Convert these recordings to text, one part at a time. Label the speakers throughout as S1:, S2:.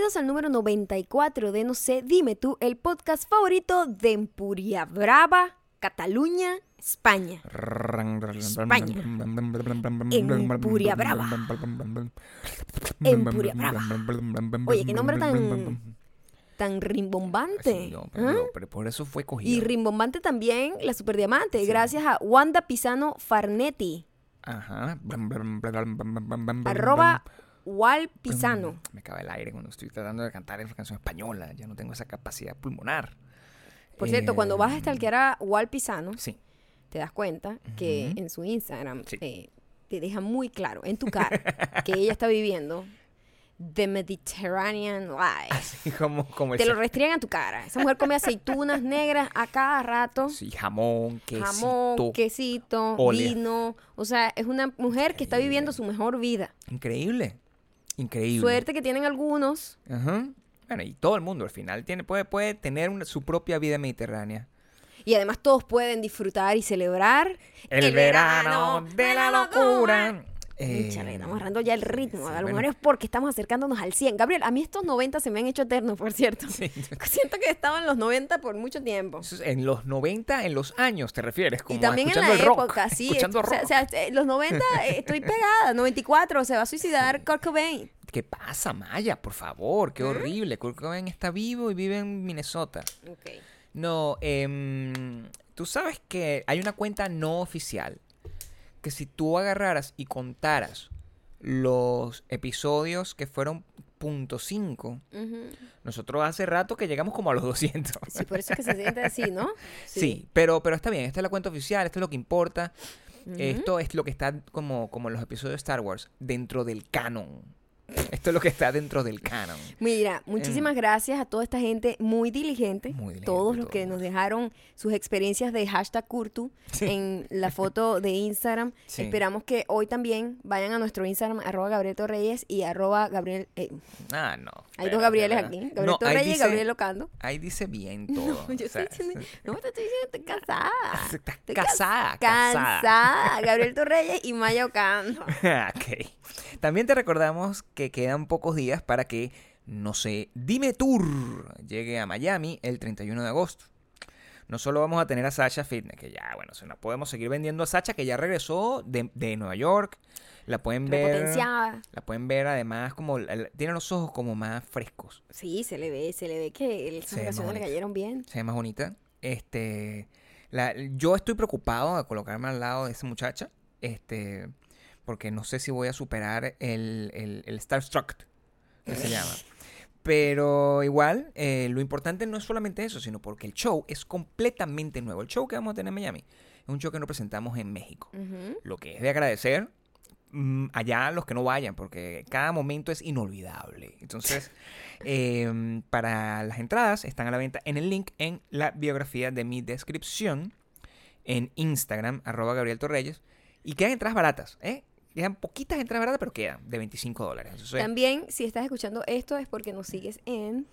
S1: Bienvenidos al número 94 de No sé, dime tú, el podcast favorito de Empuria Brava, Cataluña, España. España. Empuria Brava. Empuria Brava. Oye, qué nombre tan, tan rimbombante.
S2: Sí, no, pero, por eso fue cogido.
S1: Y rimbombante también la superdiamante, gracias a Wanda Pisano Farnetti,
S2: Ajá.
S1: arroba Wal Pisano.
S2: Me acaba el aire cuando estoy tratando de cantar esa canción española. Ya no tengo esa capacidad pulmonar.
S1: Por cierto, cuando vas a
S2: Eh,
S1: stalkear a Wal Pisano,
S2: Sí.
S1: te das cuenta que en su Instagram
S2: Sí.
S1: eh, te deja muy claro en tu cara que ella está viviendo the Mediterranean life.
S2: Así como, como
S1: Te lo restringen a tu cara. Esa mujer come aceitunas negras a cada rato.
S2: Sí, jamón, quesito.
S1: Jamón, quesito, vino. O sea, es una mujer que está viviendo su mejor vida.
S2: Increíble. Increíble.
S1: Suerte que tienen algunos.
S2: Ajá. Bueno, y todo el mundo al final tiene, puede, puede tener una- su propia vida mediterránea.
S1: Y además todos pueden disfrutar y celebrar
S2: El, verano de la locura.
S1: Échale, estamos agarrando ya el ritmo.
S2: sí,
S1: a lo
S2: bueno.
S1: mejor es porque estamos acercándonos al 100. Gabriel, a mí estos 90 se me han hecho eternos, por cierto.
S2: sí.
S1: Siento que he estado en los 90 por mucho tiempo.
S2: En los 90, en los años, ¿te refieres? Como
S1: y también en la
S2: rock,
S1: época, sí.
S2: Escuchando
S1: o sea,
S2: rock.
S1: o sea, eh, los 90 eh, estoy pegada. 94 se va a suicidar Kurt Cobain.
S2: ¿Qué pasa, Maya? Por favor, qué horrible. Kurt Cobain está vivo y vive en Minnesota.
S1: Ok.
S2: No, em, tú sabes que hay una cuenta no oficial que si tú agarraras y contaras los episodios que fueron punto .5,
S1: Ujú.
S2: nosotros hace rato que llegamos como a los 200.
S1: Sí, por eso es que se siente así, ¿no?
S2: Sí, pero, pero está bien, esta es la cuenta oficial, esto es lo que importa. Esto es lo que está como, como en los episodios de Star Wars, dentro del canon. Esto es lo que está dentro del canon.
S1: Mira, muchísimas gracias a toda esta gente muy diligente.
S2: Em. Muy diligente,
S1: todos los que nos dejaron sus experiencias de hashtag Kurtu
S2: Sí.
S1: en la foto de Instagram.
S2: Sí.
S1: Esperamos que hoy también vayan a nuestro Instagram, arroba Gabriel Torreyes y arroba Gabriel... eh,
S2: Ah, no.
S1: hay dos Gabrieles aquí. Gabriel
S2: No,
S1: Torreyes y Gabriel Ocando.
S2: Ahí dice bien todo.
S1: No, yo
S2: o sea,
S1: estoy diciendo... No, te estoy diciendo, estoy casada.
S2: Estás casada,
S1: cas-
S2: casada.
S1: Casada. Gabriel Torreyes y Maya Ocando.
S2: ok. También te recordamos que quedan pocos días para que, no sé, Dime Tour llegue a Miami el 31 de agosto. No solo vamos a tener a Sacha Fitness, que ya, bueno, se nos podemos seguir vendiendo a Sacha, que ya regresó de, de Nueva York. La pueden ver. La pueden ver además como. Tiene los ojos como más frescos.
S1: Sí, se le ve, se le ve que esas vacaciones le cayeron bien.
S2: Se ve más bonita. Este. la- yo estoy preocupado a colocarme al lado de esa muchacha. Este. Porque no sé si voy a superar el, el, el Starstruck. Que se llama. Pero igual, eh, lo importante no es solamente eso, sino porque el show es completamente nuevo. El show que vamos a tener en Miami es un show que no presentamos en México. Lo que es de agradecer mm, allá a los que no vayan, porque cada momento es inolvidable. Entonces, em, para las entradas están a la venta en el link en la biografía de mi descripción en Instagram, arroba Gabriel Torreyes. Y quedan entradas baratas, ¿eh? Quedan poquitas entradas baratas, pero quedan de 25 dólares.
S1: También, si estás escuchando esto, es porque nos sigues en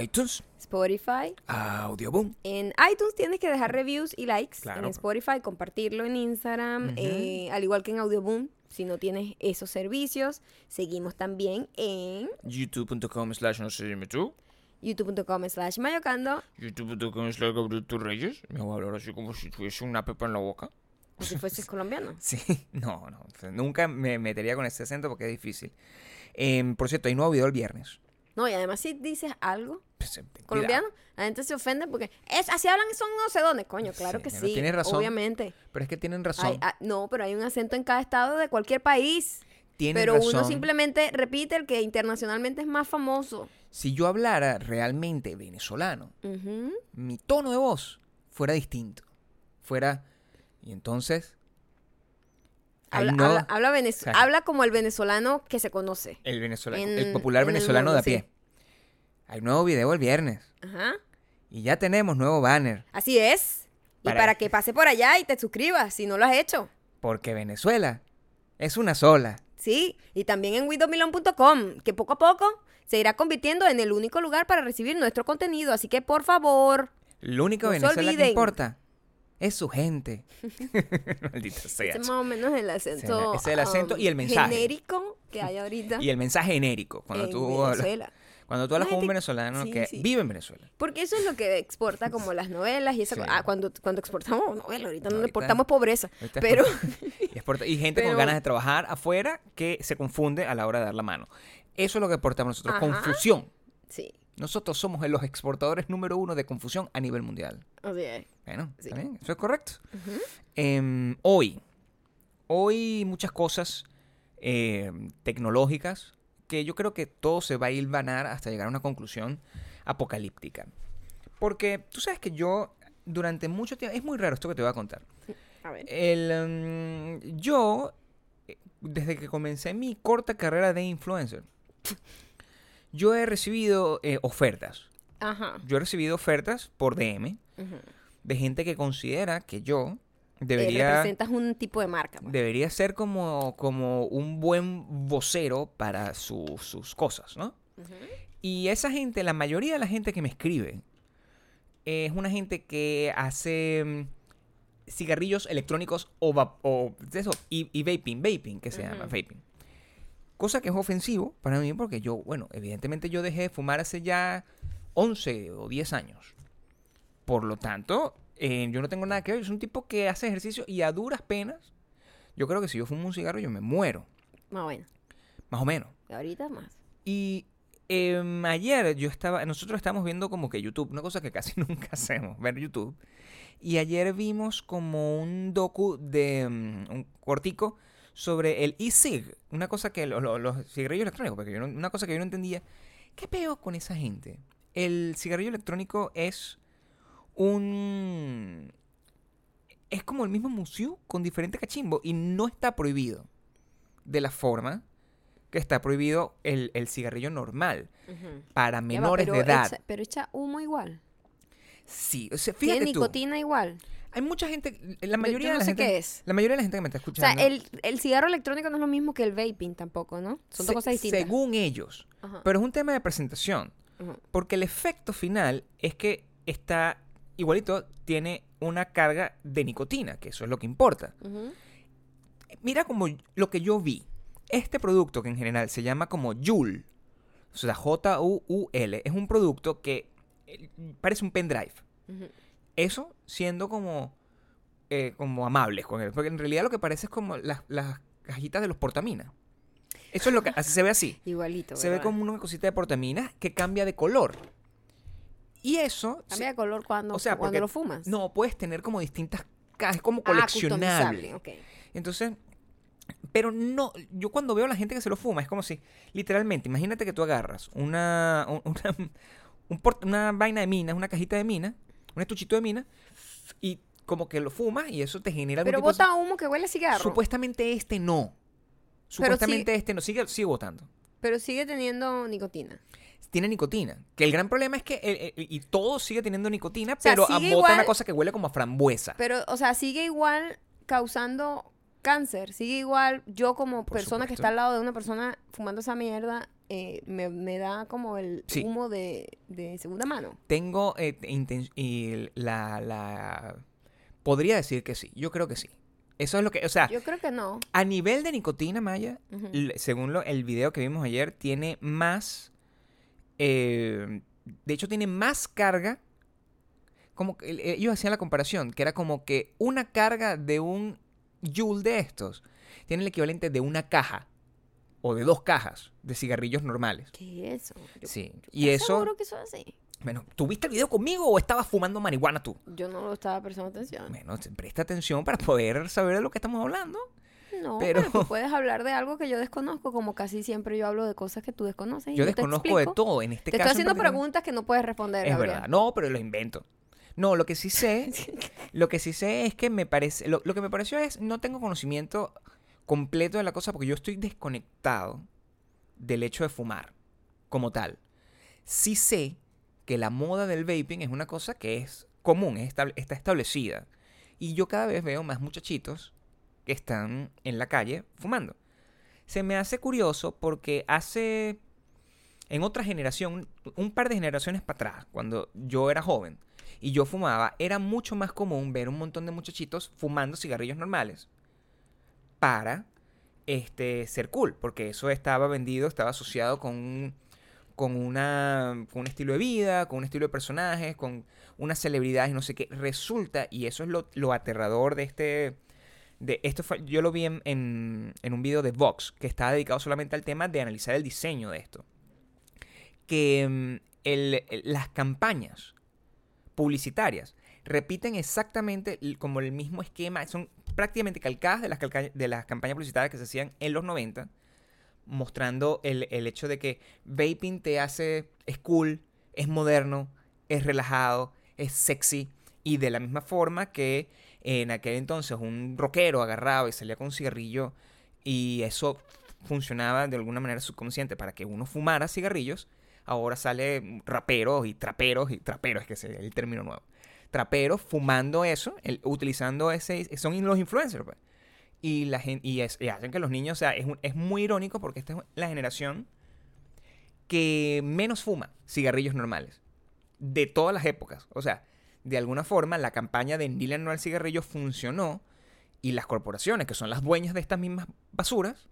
S2: iTunes,
S1: Spotify.
S2: Audioboom.
S1: En iTunes tienes que dejar reviews y likes.
S2: Claro.
S1: En Spotify, compartirlo en Instagram. Eh, al igual que en Audioboom, si no tienes esos servicios. Seguimos también en
S2: youtube.com slash no sé tú.
S1: youtube.com slash mayocando.
S2: youtube.com slash Gabriel Torreyes. Me voy a hablar así como si tuviese una pepa en la boca.
S1: Como si fueses colombiano.
S2: Sí, no, no. Nunca me metería con ese acento porque es difícil. Em, por cierto, hay nuevo video el viernes.
S1: No, y además si dices algo
S2: Pues, eh,
S1: colombiano, la gente se ofende porque es así hablan son no sé dónde. Coño, claro
S2: Sí,
S1: que sí.
S2: tienes razón.
S1: Obviamente.
S2: Pero es que tienen razón.
S1: Hay- ah, no, pero hay un acento en cada estado de cualquier país.
S2: tienen
S1: Pero
S2: razón.
S1: uno simplemente repite el que internacionalmente es más famoso.
S2: Si yo hablara realmente venezolano, mi tono de voz fuera distinto. Fuera. Y entonces.
S1: Habla,
S2: no-
S1: habla, habla venez-
S2: sea,
S1: habla como el venezolano que se conoce.
S2: el, venezolano,
S1: en-
S2: el popular
S1: el
S2: venezolano
S1: mundo,
S2: de a pie.
S1: sí.
S2: Hay nuevo video el viernes.
S1: Ajá.
S2: Y ya tenemos nuevo banner.
S1: Así es. Y
S2: Para-
S1: que pase por allá y te suscribas si no lo has hecho.
S2: Porque Venezuela es una sola.
S1: Sí. Y también en widomilon.com, que poco a poco se irá convirtiendo en el único lugar para recibir nuestro contenido. Así que por favor,
S2: Lo único
S1: No se
S2: Venezuela que
S1: olviden.
S2: importa es su gente. Maldita sea.
S1: ese es más o menos el acento.
S2: ese es el acento
S1: um,
S2: y el mensaje.
S1: Genérico que hay ahorita
S2: Y el mensaje genérico. Cuando
S1: en
S2: tú hablas.
S1: Venezuela.
S2: Cuando tú hablas
S1: La
S2: con un venezolano
S1: sí,
S2: que
S1: sí.
S2: vive en Venezuela.
S1: Porque eso es lo que exporta como las novelas y esa
S2: Sí.
S1: ah, cuando, cuando exportamos novelas, ahorita no
S2: Ahorita-
S1: exportamos pobreza.
S2: Ahorita
S1: Pero
S2: Y, exporta- y gente con ganas de trabajar afuera que se confunde a la hora de dar la mano. Eso es lo que exportamos nosotros,
S1: Ajá.
S2: confusión.
S1: sí,
S2: Nosotros somos los exportadores número uno de confusión a nivel mundial.
S1: así es.
S2: Bueno,
S1: Sí.
S2: eso es correcto. Em, hoy, hoy muchas cosas em, tecnológicas que yo creo que todo se va a hilvanar hasta llegar a una conclusión apocalíptica. Porque tú sabes que yo durante mucho tiempo, es muy raro esto que te voy a contar.
S1: A ver.
S2: El, em, yo, eh, desde que comencé mi corta carrera de influencer, yo he recibido eh, ofertas.
S1: Ajá.
S2: Yo he recibido ofertas por DM de gente que considera que yo
S1: Eh,
S2: debería,
S1: representas un tipo de marca. pues.
S2: debería ser como, como un buen vocero para su- sus cosas, ¿no? Y esa gente, la mayoría de la gente que me escribe, es una gente que hace mm, cigarrillos electrónicos o, va- o eso, y, y vaping, vaping, que se llama vaping. Cosa que es ofensivo para mí porque yo, bueno, evidentemente yo dejé de fumar hace ya 11 o 10 años. Por lo tanto, eh, yo no tengo nada que ver. Es un tipo que hace ejercicio y a duras penas, yo creo que si yo fumo un cigarro yo me muero,
S1: Más bueno.
S2: más o menos.
S1: Ahorita más.
S2: Y em, ayer yo estaba, nosotros estamos viendo como que YouTube, una cosa que casi nunca hacemos, ver YouTube. Y ayer vimos como un docu de mm, un cortico sobre el e-cig, una cosa que lo- lo- los cigarrillos electrónicos, porque yo no- una cosa que yo no entendía. ¿Qué peo con esa gente? El cigarrillo electrónico es un es como el mismo museo con diferente cachimbo y no está prohibido de la forma que está prohibido el, el cigarrillo normal para
S1: va,
S2: menores de edad.
S1: echa- pero echa humo igual.
S2: Sí, o sea,
S1: Tiene
S2: tú.
S1: nicotina igual.
S2: Hay mucha gente, la
S1: Yo-
S2: mayoría
S1: yo
S2: de
S1: no
S2: la
S1: sé
S2: gente,
S1: qué es.
S2: la mayoría de la gente que me está
S1: O
S2: escuchando.
S1: sea, el, el cigarro electrónico no es lo mismo que el vaping tampoco, ¿no? Son dos cosas distintas.
S2: Según ellos,
S1: Ajá.
S2: pero es un tema de presentación, porque el efecto final es que está igualito tiene una carga de nicotina, que eso es lo que importa. Mira como lo que yo vi. Este producto que en general se llama como Joule, o sea, J-U-U-L, es un producto que eh, parece un pendrive. Eso siendo como, eh, como amables con él. Porque en realidad lo que parece es como las, las cajitas de los portaminas. Eso es lo que así se ve así.
S1: Igualito.
S2: Se ve como una cosita de portaminas que cambia de color. Y eso...
S1: Cambia de color cuando,
S2: o sea,
S1: cuando
S2: porque-
S1: lo fumas.
S2: No, puedes tener como distintas cajas, es como
S1: Ah,
S2: coleccionable. Entonces, pero no, yo cuando veo a la gente que se lo fuma, es como si, literalmente, imagínate que tú agarras una, un- una, un port- una vaina de minas, una cajita de minas, un estuchito de minas, y como que lo fumas y eso te genera algún
S1: Pero
S2: tipo de-
S1: bota humo que huele a cigarro.
S2: Supuestamente este no. Supuestamente este no, sigue, sigue botando.
S1: pero sigue teniendo nicotina.
S2: Tiene nicotina. Que el gran problema es que, el- el- y todo sigue teniendo nicotina,
S1: sea,
S2: pero bota una cosa que huele como a frambuesa.
S1: Pero, o sea, sigue igual causando cáncer. Sigue igual, yo como
S2: Por
S1: persona que está al lado de una persona fumando esa mierda, eh, me, me da como el
S2: Sí.
S1: humo de, de segunda mano.
S2: Tengo eh, y la, la... Podría decir que sí. Yo creo que sí. Eso es lo que... O sea,
S1: Yo creo que no.
S2: a nivel de nicotina, Maya, según lo- el video que vimos ayer, tiene más... eh, de hecho, tiene más carga. Como que, eh, ellos hacían la comparación, que era como que una carga de un Joule de estos tiene el equivalente de una caja o de dos cajas de cigarrillos normales.
S1: ¿Qué es eso? Yo-
S2: Sí.
S1: yo-
S2: Y
S1: ¿estás
S2: eso...
S1: seguro que eso es así?
S2: Bueno, ¿tuviste el video conmigo o estabas fumando marihuana tú?
S1: Yo no lo estaba prestando atención.
S2: Bueno, presta atención para poder saber de lo que estamos hablando.
S1: No,
S2: pero-
S1: pero, tú puedes hablar de algo que yo desconozco, como casi siempre yo hablo de cosas que tú desconoces. y
S2: Yo
S1: te
S2: desconozco de todo. En este
S1: Te
S2: caso.
S1: estoy
S2: en
S1: haciendo preguntas que no puedes responder.
S2: Es
S1: Gabriel.
S2: verdad. No, pero lo invento. No, lo que sí sé, lo que sí sé es que me parece, lo, lo que me pareció es, no tengo conocimiento completo de la cosa porque yo estoy desconectado del hecho de fumar como tal. Sí sé que la moda del vaping es una cosa que es común, es estable- está establecida. Y yo cada vez veo más muchachitos que están en la calle fumando. Se me hace curioso porque hace en otra generación, un par de generaciones para atrás, cuando yo era joven y yo fumaba, era mucho más común ver un montón de muchachitos fumando cigarrillos normales para este, ser cool, porque eso estaba vendido, estaba asociado con, un- con, una, un estilo de vida, con un estilo de personajes, con unas celebridades, no sé qué. Resulta, y eso es lo, lo aterrador de este... De esto yo lo vi en, en, en un video de Vox, que estaba dedicado solamente al tema de analizar el diseño de esto. Que mm, el- las campañas publicitarias repiten exactamente como el mismo esquema, son prácticamente calcadas de las, calca- de las campañas publicitarias que se hacían en los 90, mostrando el, hecho de que vaping te hace, es cool, es moderno, es relajado, es sexy, y de la misma forma que en aquel entonces un rockero agarraba y salía con un cigarrillo y eso funcionaba de alguna manera subconsciente para que uno fumara cigarrillos, ahora sale raperos y traperos y traperos, que es el término nuevo. Traperos fumando eso, utilizando ese, son los influencers, pues. Y, la gen- y, hacen que los niños, o sea, es, muy irónico porque esta es la generación que menos fuma cigarrillos normales. De todas las épocas. O sea, de alguna forma la campaña de Dile no al cigarrillo funcionó y las corporaciones, que son las dueñas de estas mismas basuras,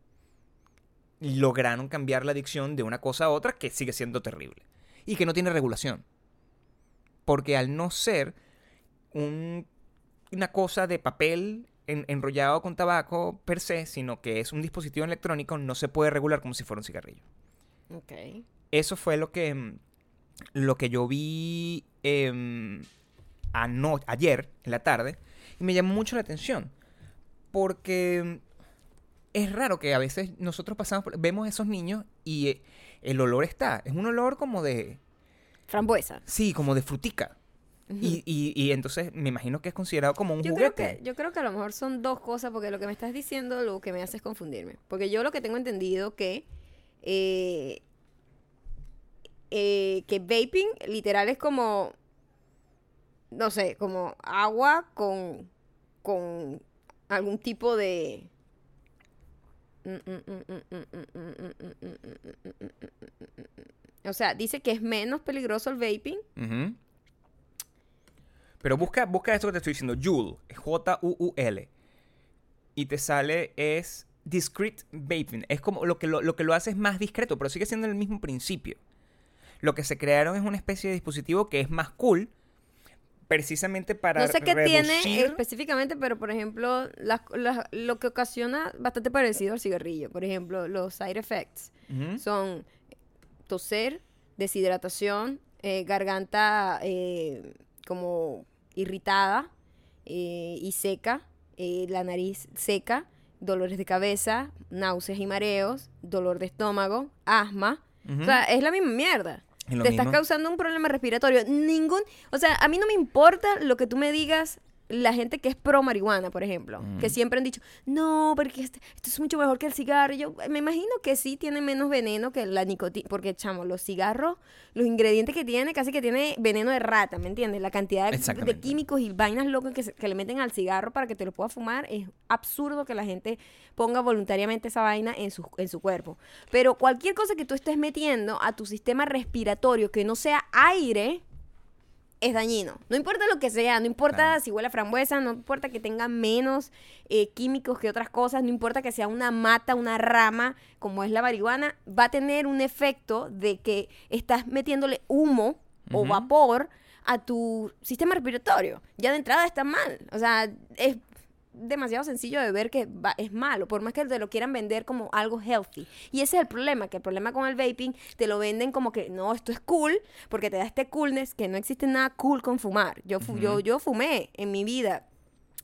S2: lograron cambiar la adicción de una cosa a otra que sigue siendo terrible. Y que no tiene regulación. Porque al no ser un- una cosa de papel en- enrollado con tabaco per se, sino que es un dispositivo electrónico, no se puede regular como si fuera un cigarrillo.
S1: Ok.
S2: Eso fue lo que, mm, lo que yo vi em, ano- ayer en la tarde y me llamó mucho la atención. Porque mm, es raro que a veces nosotros pasamos, por- vemos a esos niños y eh, el olor está. Es un olor como de,
S1: Frambuesa.
S2: sí, como de frutica. Y, y- y entonces me imagino que es considerado como un
S1: Yo creo,
S2: juguete.
S1: que, yo creo que a lo mejor son dos cosas, porque lo que me estás diciendo lo que me hace es confundirme. Porque yo lo que tengo entendido que eh, eh, que vaping literal es como, no sé, como agua con, con algún tipo de... O sea, dice que es menos peligroso el vaping.
S2: Ujú. Pero busca, busca esto que te estoy diciendo, Juul, J-U-U-L. Y te sale, es discrete vaping. Es como lo que lo, lo que lo hace es más discreto, pero sigue siendo el mismo principio. Lo que se crearon es una especie de dispositivo que es más cool, precisamente para
S1: No sé qué tiene específicamente, pero por ejemplo, las- las- lo que ocasiona bastante parecido al cigarrillo. Por ejemplo, los side effects son toser, deshidratación, eh, garganta eh, como irritada eh, y seca, eh, la nariz seca, dolores de cabeza, náuseas y mareos, dolor de estómago, asma. O sea, es la misma mierda. Te estás causando un problema respiratorio. Ningún. O sea, a mí no me importa lo que tú me digas. La gente que es pro marihuana, por ejemplo, que
S2: Mm.
S1: siempre han dicho, no, porque este- esto es mucho mejor que el cigarro. Yo me imagino que sí tiene menos veneno que la nicotina, porque, chamo, los cigarros, los ingredientes que tiene, casi que tiene veneno de rata, ¿me entiendes? La cantidad de, químicos y vainas locas que, se- que le meten al cigarro para que te lo puedas fumar, es absurdo que la gente ponga voluntariamente esa vaina en su, en su cuerpo. Pero cualquier cosa que tú estés metiendo a tu sistema respiratorio que no sea aire, es dañino. No importa lo que sea, no importa
S2: Claro.
S1: si huele a frambuesa, no importa que tenga menos eh, químicos que otras cosas, no importa que sea una mata, una rama, como es la marihuana, va a tener un efecto de que estás metiéndole humo o vapor a tu sistema respiratorio. Ya de entrada está mal. O sea, es demasiado sencillo de ver que va- es malo, por más que te lo quieran vender como algo healthy. Y ese es el problema, que el problema con el vaping te lo venden como que no, esto es cool, porque te da este coolness, que no existe nada cool con fumar. Yo, fu- yo, yo fumé en mi vida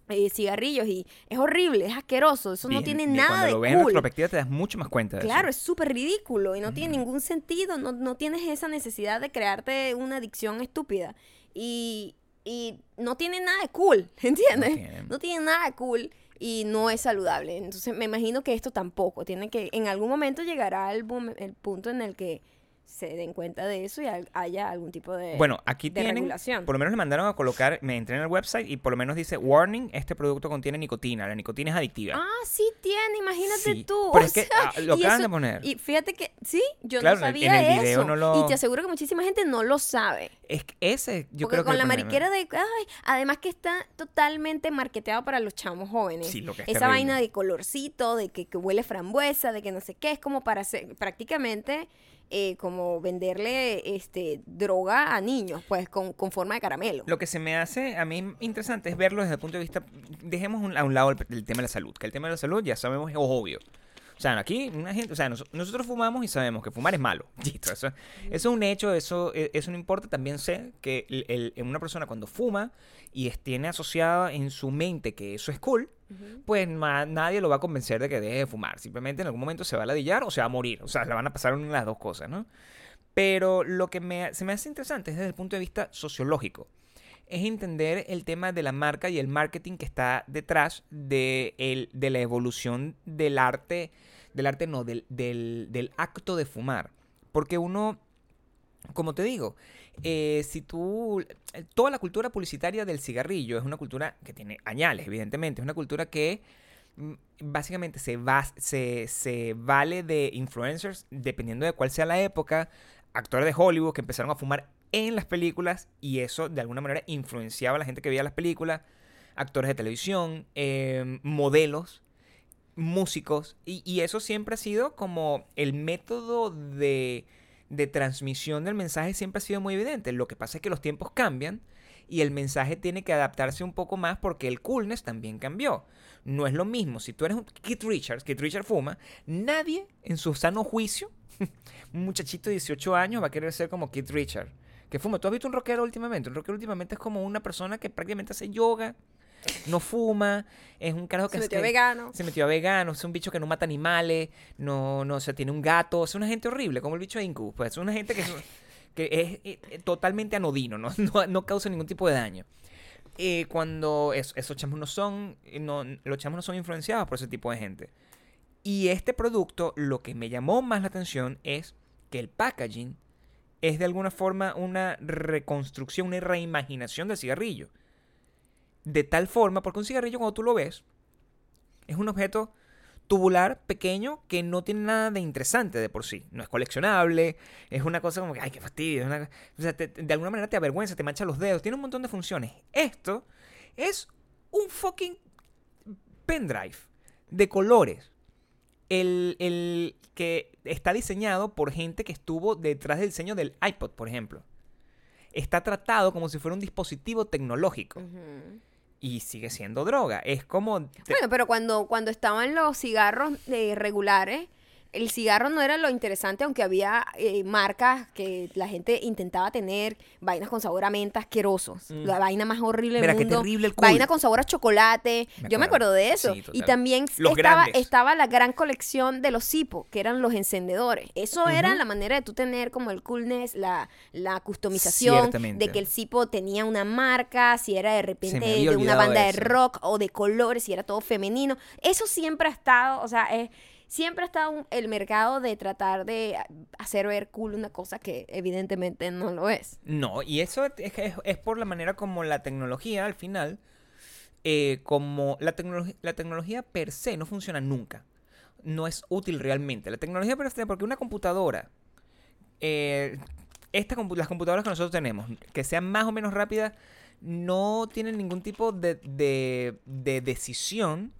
S1: eh, cigarrillos y es horrible, es asqueroso, eso no tiene
S2: bien,
S1: nada
S2: Cuando
S1: de
S2: lo ves en retrospectiva te das mucho más cuenta de
S1: Claro,
S2: eso.
S1: es súper ridículo y no tiene ningún sentido, no, no tienes esa necesidad de crearte una adicción estúpida. Y, y no tiene nada de cool, ¿entiendes?
S2: tiene.
S1: No tiene nada de cool y no es saludable. Entonces me imagino que esto tampoco. Tiene que, en algún momento llegará el, bom- el punto en el que se den cuenta de eso y haya algún tipo de...
S2: Bueno, aquí
S1: de
S2: tienen,
S1: regulación.
S2: por lo menos le mandaron a colocar, me entré en el website y por lo menos dice, warning, este producto contiene nicotina, la nicotina es adictiva.
S1: Ah, sí tiene, imagínate
S2: Sí,
S1: tú.
S2: pero
S1: o
S2: es que,
S1: sea,
S2: ah, lo
S1: y
S2: acaban
S1: eso-
S2: de poner.
S1: Y fíjate que, sí, yo
S2: Claro,
S1: no sabía
S2: en el video
S1: eso.
S2: no lo-
S1: Y te aseguro que muchísima gente no lo sabe.
S2: Es que ese, yo
S1: Porque
S2: creo que
S1: con la mariquera de, ay, además que está totalmente marketeado para los chamos jóvenes.
S2: Sí, lo que es
S1: Esa
S2: terrible.
S1: vaina de colorcito, de que, que huele frambuesa, de que no sé qué, es como para hacer, prácticamente eh, como venderle este droga a niños, pues con, con forma de caramelo.
S2: Lo que se me hace a mí interesante es verlo desde el punto de vista, dejemos un- a un lado el, tema de la salud, que el tema de la salud ya sabemos es obvio. O sea, aquí una gente, o sea, nos- nosotros fumamos y sabemos que fumar es malo. Eso, eso es un hecho, eso, eh, eso no importa. También sé que el- el- una persona cuando fuma y tiene asociada en su mente que eso es cool, pues nadie lo va a convencer de que deje de fumar. Simplemente en algún momento se va a ladillar o se va a morir. O sea, le van a pasar una de las dos cosas, ¿no? Pero lo que me, se me hace interesante es desde el punto de vista sociológico. Es entender el tema de la marca y el marketing que está detrás de, el- de la evolución del arte, del arte no, del, del, del acto de fumar. Porque uno, como te digo, eh, si tú, toda la cultura publicitaria del cigarrillo es una cultura que tiene añales, evidentemente, es una cultura que mm, básicamente se, va, se, se vale de influencers, dependiendo de cuál sea la época, actores de Hollywood que empezaron a fumar en las películas y eso de alguna manera influenciaba a la gente que veía las películas, actores de televisión, eh, modelos, músicos, y, y eso siempre ha sido como el método de, de transmisión del mensaje siempre ha sido muy evidente. Lo que pasa es que los tiempos cambian y el mensaje tiene que adaptarse un poco más porque el coolness también cambió. No es lo mismo. Si tú eres un Keith Richards, Keith Richards fuma, nadie en su sano juicio, un muchachito de 18 años va a querer ser como Keith Richards. Que fuma. ¿Tú has visto un rockero últimamente? Un rockero últimamente es como una persona que prácticamente hace yoga, no fuma, es un carajo que
S1: Se metió
S2: que-
S1: vegano.
S2: se metió a vegano, es un bicho que no mata animales, no, no, o sea, tiene un gato, es una gente horrible, como el bicho de Incubus, pues es una gente que es, que es, eh, totalmente anodino, ¿no? No, no causa ningún tipo de daño. Eh, cuando es- esos chamos no son, eh, no, los chamos no son influenciados por ese tipo de gente. Y este producto, lo que me llamó más la atención es que el packaging es de alguna forma una reconstrucción, una reimaginación del cigarrillo. De tal forma, porque un cigarrillo cuando tú lo ves, es un objeto tubular pequeño que no tiene nada de interesante de por sí. No es coleccionable, es una cosa como que, ay, qué fastidio. una- o sea, de alguna manera te avergüenza, te mancha los dedos, tiene un montón de funciones. Esto es un fucking pendrive de colores. El, el que está diseñado por gente que estuvo detrás del diseño del iPod, por ejemplo. Está tratado como si fuera un dispositivo tecnológico. Y sigue siendo droga. Es como...
S1: Bueno, pero cuando, cuando estaban los cigarros eh, regulares, el cigarro no era lo interesante, aunque había eh, marcas que la gente intentaba tener, vainas con sabor a menta asquerosos,
S2: Mm.
S1: la vaina más horrible del
S2: Mira, qué
S1: mundo,
S2: terrible el cool.
S1: vaina con sabor a chocolate,
S2: Me
S1: yo me
S2: acuerdo.
S1: de eso,
S2: Sí,
S1: y también
S2: Los
S1: estaba,
S2: grandes.
S1: estaba la gran colección de los Zippo, que eran los encendedores, eso era la manera de tú tener como el coolness, la, la customización, de que el Zippo tenía una marca, si era de repente de una banda de
S2: eso.
S1: rock o de colores, y era todo femenino. Eso siempre ha estado, o sea, es, siempre estado un- el mercado de tratar de hacer ver cool una cosa que evidentemente no lo es.
S2: No, y eso es, por la manera como la tecnología al final, eh, como la, tecnología la tecnología per se no funciona nunca. No es útil realmente. La tecnología per se, porque una computadora, eh, las computadoras que nosotros tenemos, que sean más o menos rápidas, no tienen ningún tipo de decisión.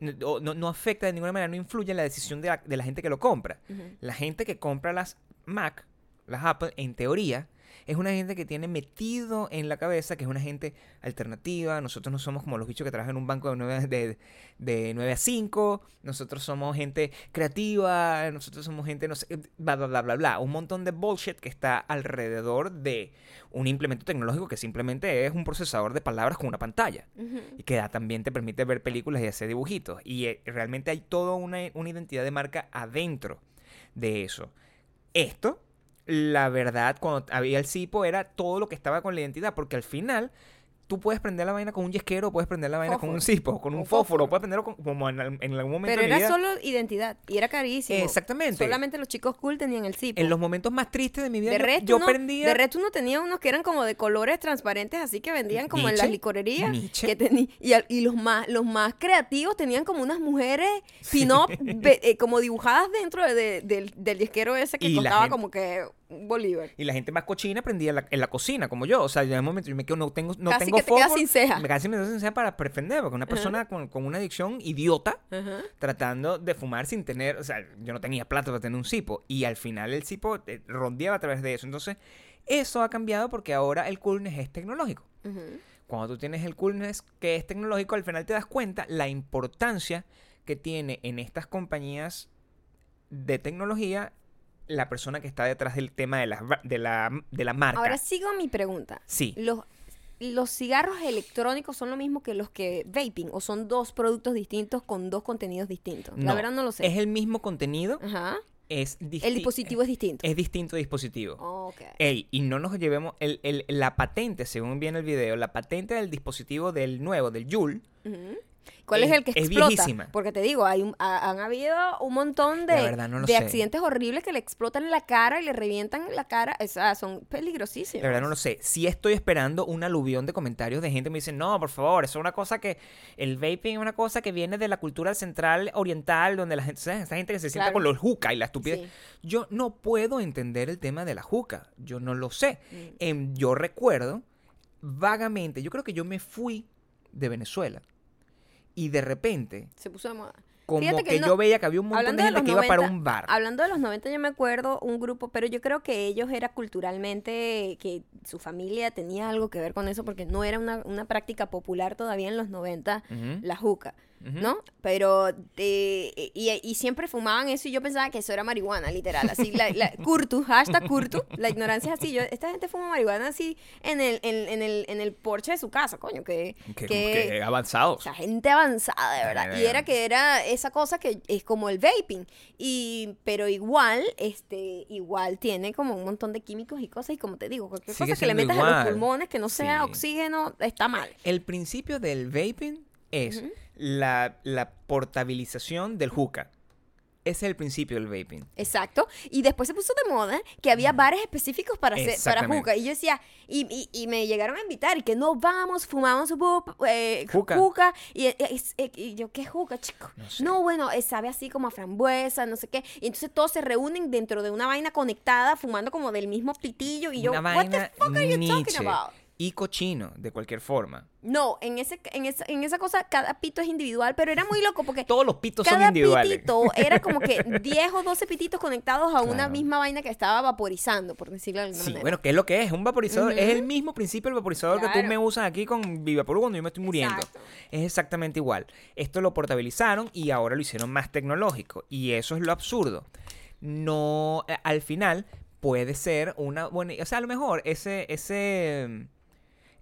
S2: No, no afecta de ninguna manera, no influye en la decisión de la- de la gente que lo compra. La gente que compra las Mac, las Apple, en teoría, es una gente que tiene metido en la cabeza que es una gente alternativa. Nosotros no somos como los bichos que trabajan en un banco de 9, de, de 9 a 5. Nosotros somos gente creativa. Nosotros somos gente, no sé, bla, bla, bla, bla, bla. Un montón de bullshit que está alrededor de un implemento tecnológico que simplemente es un procesador de palabras con una pantalla y que también te permite ver películas y hacer dibujitos. Y eh, realmente hay toda una, una identidad de marca adentro de eso. Esto, la verdad, cuando había el cipo, era todo lo que estaba con la identidad, porque al final tú puedes prender la vaina con un yesquero, puedes prender la vaina con un cipo, con un fósforo,
S1: fósforo.
S2: puedes prenderlo con- como en, en algún momento
S1: Pero
S2: de mi
S1: era
S2: vida.
S1: solo identidad y era carísimo.
S2: Exactamente.
S1: Solamente los chicos cool tenían el Zippo.
S2: En los momentos más tristes de mi vida,
S1: de
S2: yo-
S1: resto,
S2: yo,
S1: uno,
S2: prendía...
S1: de resto uno tenía unos que eran como de colores transparentes, así que vendían como en las licorerías.
S2: Nietzsche.
S1: Que teni- y, los más los más creativos tenían como unas mujeres ve- eh, como dibujadas dentro de- de- del, del disquero ese que
S2: Y gente-
S1: como que Bolívar.
S2: Y la gente más cochina prendía en la, en la cocina, como yo. O sea, ya en un momento yo me quedo, no tengo, no
S1: Casi
S2: tengo
S1: que te quedas
S2: fósforo,
S1: sin ceja.
S2: Me casi me quedo sin ceja para defender, porque una persona con, con una adicción idiota tratando de fumar sin tener, o sea, yo no tenía plata para tener un cipo y al final el cipo eh, rondeaba a través de eso. Entonces, eso ha cambiado porque ahora el coolness es tecnológico. Cuando tú tienes el coolness que es tecnológico, al final te das cuenta la importancia que tiene en estas compañías de tecnología la persona que está detrás del tema de la, de la, de la marca.
S1: Ahora sigo mi pregunta.
S2: sí.
S1: Los, ¿Los cigarros electrónicos son lo mismo que los que vaping o son dos productos distintos con dos contenidos distintos? La verdad no lo sé.
S2: Es el mismo contenido,
S1: Ajá.
S2: es
S1: El dispositivo es distinto.
S2: Es distinto dispositivo.
S1: Ok.
S2: Ey, y no nos llevemos el, el- la patente, según viene el video, la patente del dispositivo del nuevo, del Joule,
S1: Ujú. ¿Cuál es,
S2: es-
S1: el que
S2: es
S1: explota?
S2: viejísima.
S1: Porque te digo, hay un- ha- han habido un montón de,
S2: no
S1: accidentes horribles que le explotan la cara y le revientan la cara. O sea, son peligrosísimos.
S2: La verdad no lo sé. Sí estoy esperando un aluvión de comentarios de gente que me dice, no, por favor, eso es una cosa que... El vaping es una cosa que viene de la cultura central oriental, donde la gente... ¿sabes? Esa gente que se sienta
S1: Claro.
S2: con los juca y la estupidez.
S1: Sí.
S2: Yo no puedo entender el tema de la juca. Yo no lo sé.
S1: Mm.
S2: Em, yo recuerdo vagamente, yo creo que yo me fui de Venezuela y de repente,
S1: Se puso de moda.
S2: como
S1: Fíjate
S2: que,
S1: que no-
S2: yo veía que había un montón de gente que iba para
S1: 90,
S2: un bar.
S1: Hablando de los 90, yo me acuerdo un grupo, pero yo creo que ellos era culturalmente, que su familia tenía algo que ver con eso, porque no era una, una práctica popular todavía en los 90,
S2: Ujú,
S1: la juca, ¿no? Pero, eh, y, y siempre fumaban eso y yo pensaba que eso era marihuana, literal, así, la, la, curtu, hashtag curtu, la ignorancia es así, yo, esta gente fuma marihuana así en el, en, en el, en el porche de su casa, coño, que...
S2: Que,
S1: que-
S2: que avanzados.
S1: o sea, gente avanzada, de verdad. Y era que era esa cosa que es como el vaping. Y, pero igual, este, igual tiene como un montón de químicos y cosas. Y como te digo, cualquier
S2: Sigue
S1: cosa que le metas a los pulmones que no sea
S2: Sí.
S1: oxígeno, está mal.
S2: El principio del vaping es la, la portabilización del hookah. Ese es el principio del vaping.
S1: Exacto. Y después se puso de moda que había bares específicos para hacer, para juca. Y yo decía, y, y, y me llegaron a invitar y que no vamos, fumamos eh,
S2: Juca.
S1: juca. Y, eh, eh, y yo, ¿qué juca, chico?
S2: No sé.
S1: No, bueno, eh, sabe así como a frambuesa, no sé qué. Y entonces todos se reúnen dentro de una vaina conectada, fumando como del mismo pitillo. Y yo,
S2: Una
S1: what the
S2: vaina
S1: fuck are you talking about?
S2: Y cochino, de cualquier forma.
S1: No, en, ese, en, esa, en esa cosa cada pito es individual, pero era muy loco porque
S2: Todos los pitos son
S1: cada
S2: individuales.
S1: pitito era como que 10 o 12 pititos conectados a una misma vaina que estaba vaporizando, por decirlo de alguna
S2: Sí,
S1: manera.
S2: bueno, ¿qué es lo que es? Un vaporizador. Es el mismo principio del vaporizador que tú me usas aquí con Vivapur cuando yo me estoy muriendo.
S1: Exacto.
S2: Es exactamente igual. Esto lo portabilizaron y ahora lo hicieron más tecnológico. Y eso es lo absurdo. No, eh, al final puede ser una buena... O sea, a lo mejor ese, ese,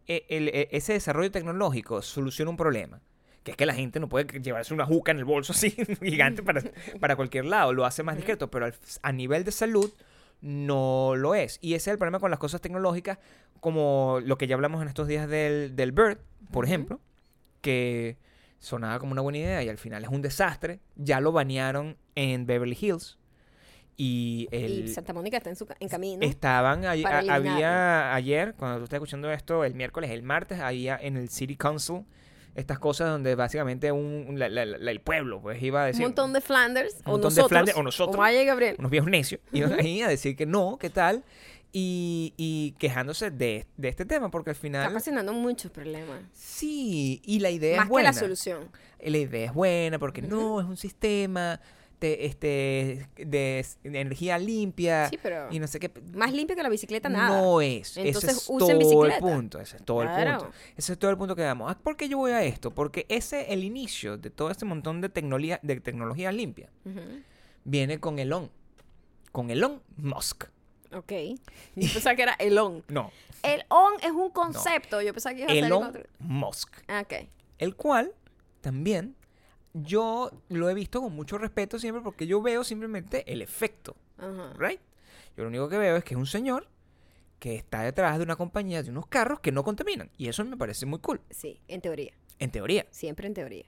S2: el- eh, ese desarrollo tecnológico soluciona un problema. Que es que la gente no puede llevarse una juca en el bolso así gigante para, para cualquier lado. Lo hace más discreto, pero al- a nivel de salud no lo es. Y ese es el problema con las cosas tecnológicas, como lo que ya hablamos en estos días del, del Bird, por ejemplo, que sonaba como una buena idea y al final es un desastre. Ya lo banearon en Beverly Hills. Y el,
S1: Y Santa Mónica está en, su, en camino.
S2: Estaban, a- había ayer, cuando tú estás escuchando esto, el miércoles, el martes, había en el City Council estas cosas donde básicamente un, un- la- la- la- el pueblo pues iba a
S1: un
S2: decir,
S1: montón de Flanders.
S2: Un
S1: o
S2: montón de Flanders, o nosotros.
S1: Vaya Gabriel.
S2: unos viejos necios, iban ahí a decir que no, que tal, y, y quejándose de, de este tema, porque al
S1: Está
S2: final...
S1: ocasionando muchos problemas.
S2: Sí, y la idea
S1: Más
S2: es
S1: que
S2: buena.
S1: la solución.
S2: La idea es buena porque no, es un sistema de, este, de, energía limpia
S1: Sí, pero
S2: y no sé qué.
S1: más limpio que la bicicleta, nada.
S2: No es.
S1: Entonces,
S2: ese es
S1: usen
S2: todo
S1: bicicleta.
S2: el punto. Ese es todo el punto. Ese es todo el punto que damos. Ah, ¿Por qué yo voy a esto? Porque ese, el inicio de todo este montón de tecnología, de tecnología limpia, viene con Elon. Con Elon Musk.
S1: Ok. Yo pensaba que era Elon.
S2: No,
S1: El on es un concepto. Yo pensaba que iba a
S2: Elon
S1: otro.
S2: Musk.
S1: Ah, Ok.
S2: El cual también yo lo he visto con mucho respeto siempre porque yo veo simplemente el efecto.
S1: Ajá.
S2: right? Yo lo único que veo es que es un señor que está detrás de una compañía de unos carros que no contaminan. Y eso me parece muy cool,
S1: Sí, en teoría.
S2: en teoría.
S1: Siempre en teoría.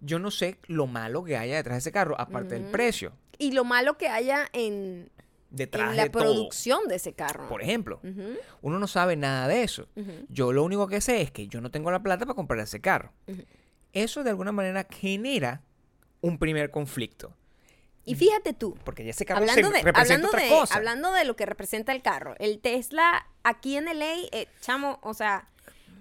S2: Yo no sé lo malo que haya detrás de ese carro, aparte del precio.
S1: Y lo malo que haya en,
S2: Detrás
S1: en la
S2: de todo.
S1: producción de ese carro.
S2: Por ejemplo, uno no sabe nada de eso. Yo lo único que sé es que yo no tengo la plata para comprar ese carro. Eso de alguna manera genera un primer conflicto.
S1: Y fíjate tú,
S2: Porque ya ese carro
S1: hablando,
S2: se
S1: de,
S2: representa
S1: hablando,
S2: otra
S1: de,
S2: cosa.
S1: hablando de lo que representa el carro, el Tesla aquí en LA, eh, chamo, o sea,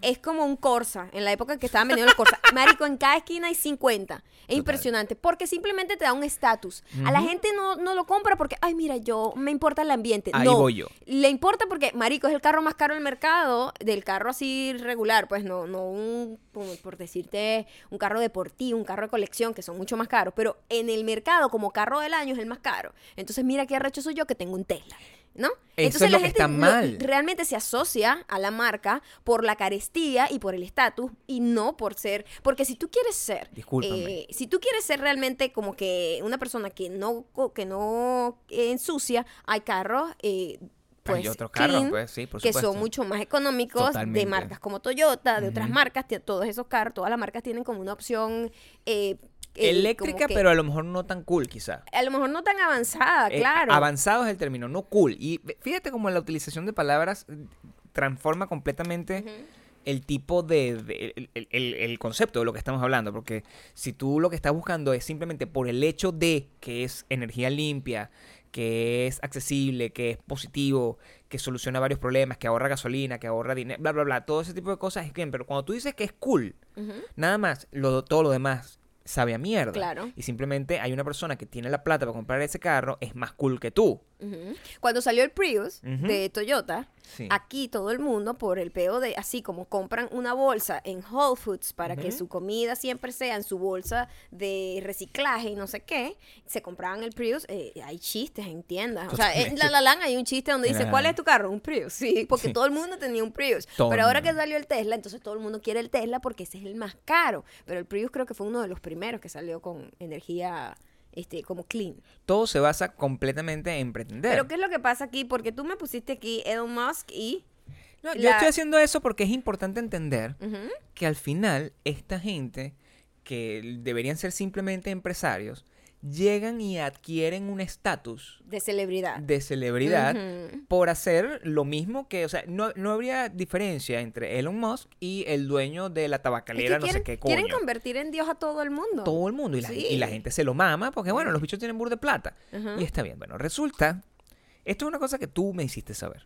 S1: es como un Corsa, en la época que estaban vendiendo los Corsa. Marico, en cada esquina hay 50. Es impresionante, porque simplemente te da un estatus. A la gente no, no lo compra porque, ay, mira, yo me importa el ambiente.
S2: Ahí
S1: no,
S2: voy yo.
S1: le importa porque, marico, es el carro más caro del mercado, del carro así regular, pues no, no un, por decirte, un carro deportivo, un carro de colección, que son mucho más caros, pero en el mercado como carro del año es el más caro. Entonces mira qué arrecho soy yo que tengo un Tesla. ¿No?
S2: Eso es lo que está
S1: lo-
S2: mal.
S1: realmente se asocia a la marca por la carestía y por el estatus y no por ser, porque si tú quieres ser, eh, si tú quieres ser realmente como que una persona que no que no ensucia, hay carros eh, pues,
S2: Hay otros carros, pues, sí, por
S1: que son mucho más económicos de marcas como Toyota, de otras marcas, todos esos carros, todas las marcas tienen como una opción eh, eh,
S2: Eléctrica,
S1: que-
S2: pero a lo mejor no tan cool, quizá.
S1: a lo mejor no tan avanzada,
S2: Eh,
S1: claro.
S2: avanzado es el término, no cool. Y fíjate cómo la utilización de palabras transforma completamente el tipo de, de- el, el- el- el concepto de lo que estamos hablando. Porque si tú lo que estás buscando es simplemente por el hecho de que es energía limpia, que es accesible, que es positivo, que soluciona varios problemas, que ahorra gasolina, que ahorra dinero, bla, bla, bla, todo ese tipo de cosas es bien. Pero cuando tú dices que es cool. Nada más, lo, todo lo demás sabe a mierda.
S1: Claro.
S2: Y simplemente hay una persona que tiene la plata para comprar ese carro, es más cool que tú.
S1: Cuando salió el Prius de Toyota,
S2: Sí.
S1: aquí todo el mundo por el peo de así como compran una bolsa en Whole Foods para que su comida siempre sea en su bolsa de reciclaje y no sé qué, se compraban el Prius, eh, hay chistes en tiendas, o sea, en. La La Land hay un chiste donde dice. ¿cuál es tu carro? Un Prius, sí, porque
S2: Sí.
S1: todo el mundo tenía un Prius, pero ahora que salió el Tesla, entonces todo el mundo quiere el Tesla porque ese es el más caro, pero el Prius creo que fue uno de los primeros que salió con energía este como clean.
S2: Todo se basa completamente en pretender.
S1: Pero ¿qué es lo que pasa aquí? Porque tú me pusiste aquí Elon Musk y...
S2: No, yo estoy haciendo eso porque es importante entender que al final esta gente que deberían ser simplemente empresarios llegan y adquieren un estatus
S1: de celebridad.
S2: de celebridad por hacer lo mismo que, o sea, no, no habría diferencia entre Elon Musk y el dueño de la
S1: Es que
S2: tabacalera, no sé qué coño.
S1: quieren convertir en Dios a todo el mundo.
S2: todo el mundo y la,
S1: Sí.
S2: y la gente se lo mama porque bueno los bichos tienen burro de plata y está bien bueno resulta esto es una cosa que tú me hiciste saber.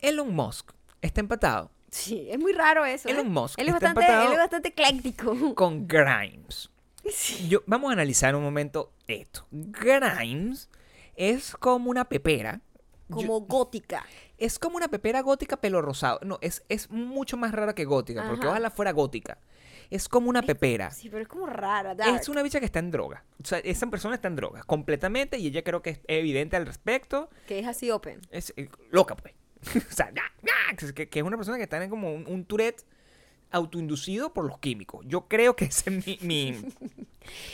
S2: Elon Musk está empatado
S1: Sí, es muy raro eso. ¿eh?
S2: Elon Musk
S1: él es
S2: está
S1: bastante,
S2: empatado
S1: él es bastante ecléctico.
S2: con Grimes
S1: Sí.
S2: Yo, vamos a analizar un momento esto Grimes es como una pepera Yo-
S1: Como gótica.
S2: es como una pepera gótica pelo rosado no es, es mucho más rara que gótica porque
S1: Ajá.
S2: ojalá fuera gótica es como una pepera
S1: Sí, pero es como rara. dark.
S2: Es una bicha que está en droga. O sea, esa persona está en droga completamente y ella creo que es evidente al respecto.
S1: Que es así open.
S2: Es eh, loca, pues. o sea, que es una persona que está en como un, un Tourette autoinducido por los químicos. Yo creo que ese es mi...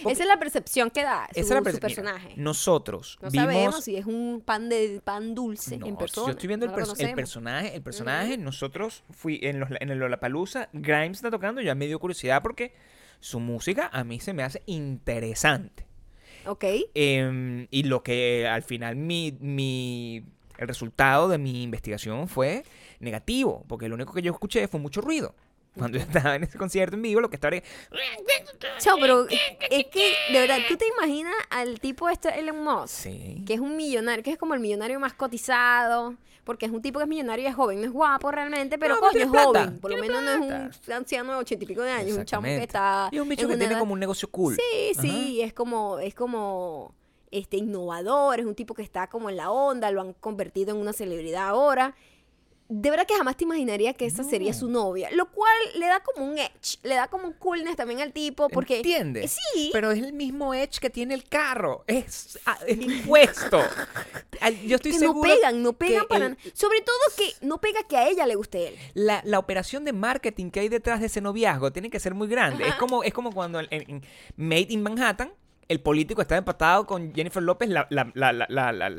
S1: Esa es la percepción que da su,
S2: esa es la
S1: su
S2: perce- mira,
S1: personaje.
S2: nosotros
S1: no
S2: vimos...
S1: sabemos si es un pan de pan dulce
S2: No,
S1: en persona.
S2: Yo estoy viendo
S1: no
S2: el, personaje, el personaje, nosotros fui en, los, en el Lollapalooza, Grimes está tocando, ya me dio curiosidad porque su música a mí se me hace interesante.
S1: Ok.
S2: Em, y lo que al final mi, mi el resultado de mi investigación fue negativo, porque lo único que yo escuché fue mucho ruido. Cuando yo estaba en ese concierto en vivo, lo que estaba era-
S1: Chao, pero es que, de verdad, ¿tú te imaginas al tipo este Elon Musk?
S2: Sí.
S1: Que es un millonario, que es como el millonario más cotizado, porque es un tipo que es millonario y es joven, no es guapo realmente, pero
S2: No,
S1: coño, es
S2: plata,
S1: joven. Por lo menos no es un anciano de ochenta y pico de años, es un chamo que está.
S2: Y es un bicho que
S1: una
S2: tiene como un negocio cool.
S1: Sí,
S2: Ajá.
S1: sí, es como, es como este innovador, es un tipo que está como en la onda, lo han convertido en una celebridad ahora. De verdad que jamás te imaginaría que esa sería su novia, lo cual le da como un edge, le da como un coolness también al tipo, porque
S2: ¿Entiendes?
S1: Sí.
S2: Pero es el mismo edge que tiene el carro. Es ah, el impuesto. Yo estoy
S1: que no
S2: seguro
S1: pegan, no pegan para
S2: el-
S1: nada. Sobre todo que no pega que a ella le guste él.
S2: la, la operación de marketing que hay detrás de ese noviazgo tiene que ser muy grande. Es como, es como cuando en, en Made in Manhattan el político está empatado con Jennifer López, la, la, la, la, la, la,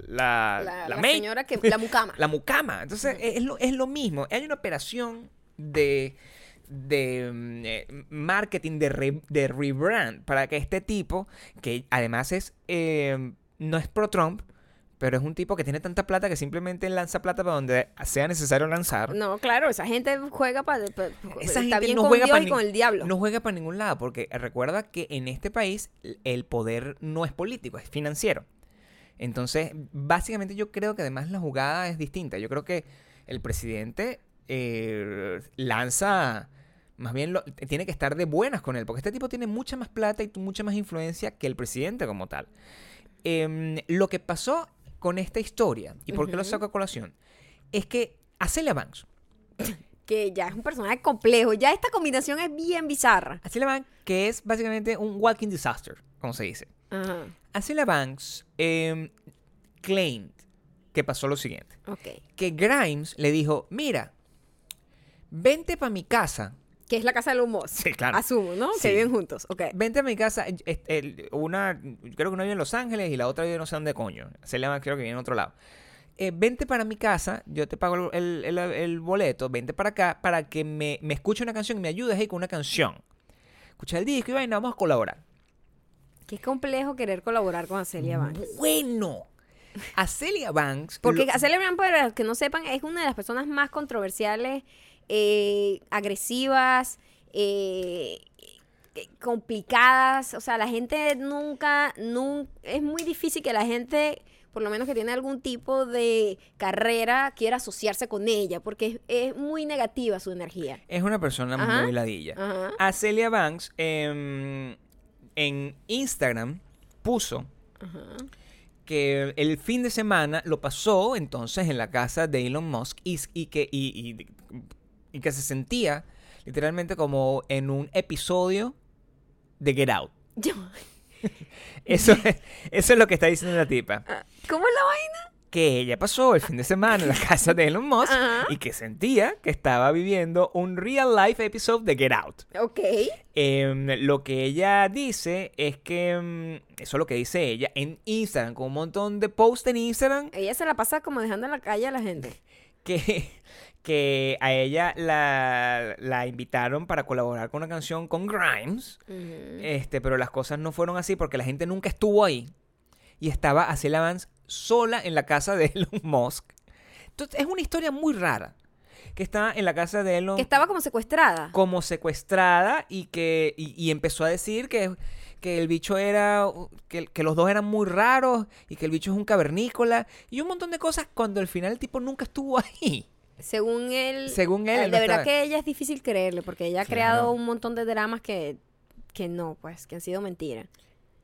S2: la-
S1: señora que, la mucama.
S2: la mucama. Entonces es, lo, es lo mismo. Hay una operación de, de mm, eh, marketing, de, re- de rebrand para que este tipo, que además es eh, no es pro Trump, Pero es un tipo que tiene tanta plata que simplemente lanza plata para donde sea necesario lanzar.
S1: No, claro, esa gente juega para...
S2: Esa
S1: está
S2: gente
S1: bien
S2: no
S1: con
S2: juega
S1: Dios
S2: pa'
S1: y con el diablo.
S2: No juega para ningún lado, porque recuerda que en este país el poder no es político, es financiero. Entonces, básicamente yo creo que además la jugada es distinta. Yo creo que el presidente eh, lanza, más bien lo- tiene que estar de buenas con él, porque este tipo tiene mucha más plata y mucha más influencia que el presidente como tal. Em, lo que pasó con esta historia, y por qué lo saco a colación, es que Acelia Banks,
S1: Que ya es un personaje complejo. Ya esta combinación es bien bizarra.
S2: Acelia Banks, que es básicamente un walking disaster, como se dice.
S1: Ajá.
S2: Acelia Banks em, claimed que pasó lo siguiente. Que Grimes le dijo, mira, vente para mi casa.
S1: Que es la casa de los humos.
S2: Sí, claro.
S1: Asumo, ¿no?
S2: Sí.
S1: Que viven juntos. Ok.
S2: Vente a mi casa. Una, creo que una vive en Los Ángeles y la otra vive no sé dónde coño. Acelia Banks creo que vive en otro lado. Eh, vente para mi casa, yo te pago el, el- el- el boleto, vente para acá para que me, me escuche una canción y me ayudes ahí con una canción. Escucha el disco y vaina, vamos a colaborar.
S1: Qué complejo querer colaborar con Acelia Banks.
S2: Bueno, Acelia Banks.
S1: Porque
S2: lo-
S1: Acelia Banks, para los que no sepan, es una de las personas más controversiales, eh, agresivas, eh, complicadas. O sea, la gente nunca, nun- es muy difícil que la gente, por lo menos que tiene algún tipo de carrera, quiera asociarse con ella, porque es, es muy negativa su energía.
S2: Es una persona
S1: Ajá.
S2: muy ladilla.
S1: Ajá.
S2: Acelia Banks em, en Instagram puso
S1: Ajá.
S2: que el fin de semana lo pasó entonces en la casa de Elon Musk y, y que, y, y- y que se sentía literalmente como en un episodio de Get Out.
S1: Yo-
S2: Eso es, eso es lo que está diciendo la tipa.
S1: ah, ¿Cómo es la vaina?
S2: Que ella pasó el fin de semana en la casa de Elon Musk
S1: Ajá.
S2: y que sentía que estaba viviendo un real life episode de Get Out.
S1: Ok.
S2: Em, lo que ella dice es que, em, eso es lo que dice ella, en Instagram, con un montón de posts en Instagram,
S1: Ella se la pasa como dejando en la calle a la gente.
S2: que, que a ella la, la invitaron para colaborar con una canción con Grimes, este, pero las cosas no fueron así porque la gente nunca estuvo ahí y estaba Acelia Vance sola en la casa de Elon Musk. Entonces, es una historia muy rara, que está en la casa de Elon
S1: Que estaba como secuestrada.
S2: como secuestrada y que y, y empezó a decir que, que el bicho era que, que los dos eran muy raros y que el bicho es un cavernícola y un montón de cosas cuando al final el tipo nunca estuvo ahí.
S1: Según él.
S2: Según él,
S1: eh,
S2: él
S1: De
S2: no
S1: verdad
S2: estaba-
S1: que ella es difícil creerle porque ella ha
S2: Claro.
S1: creado un montón de dramas que, que no, pues, que han sido mentiras.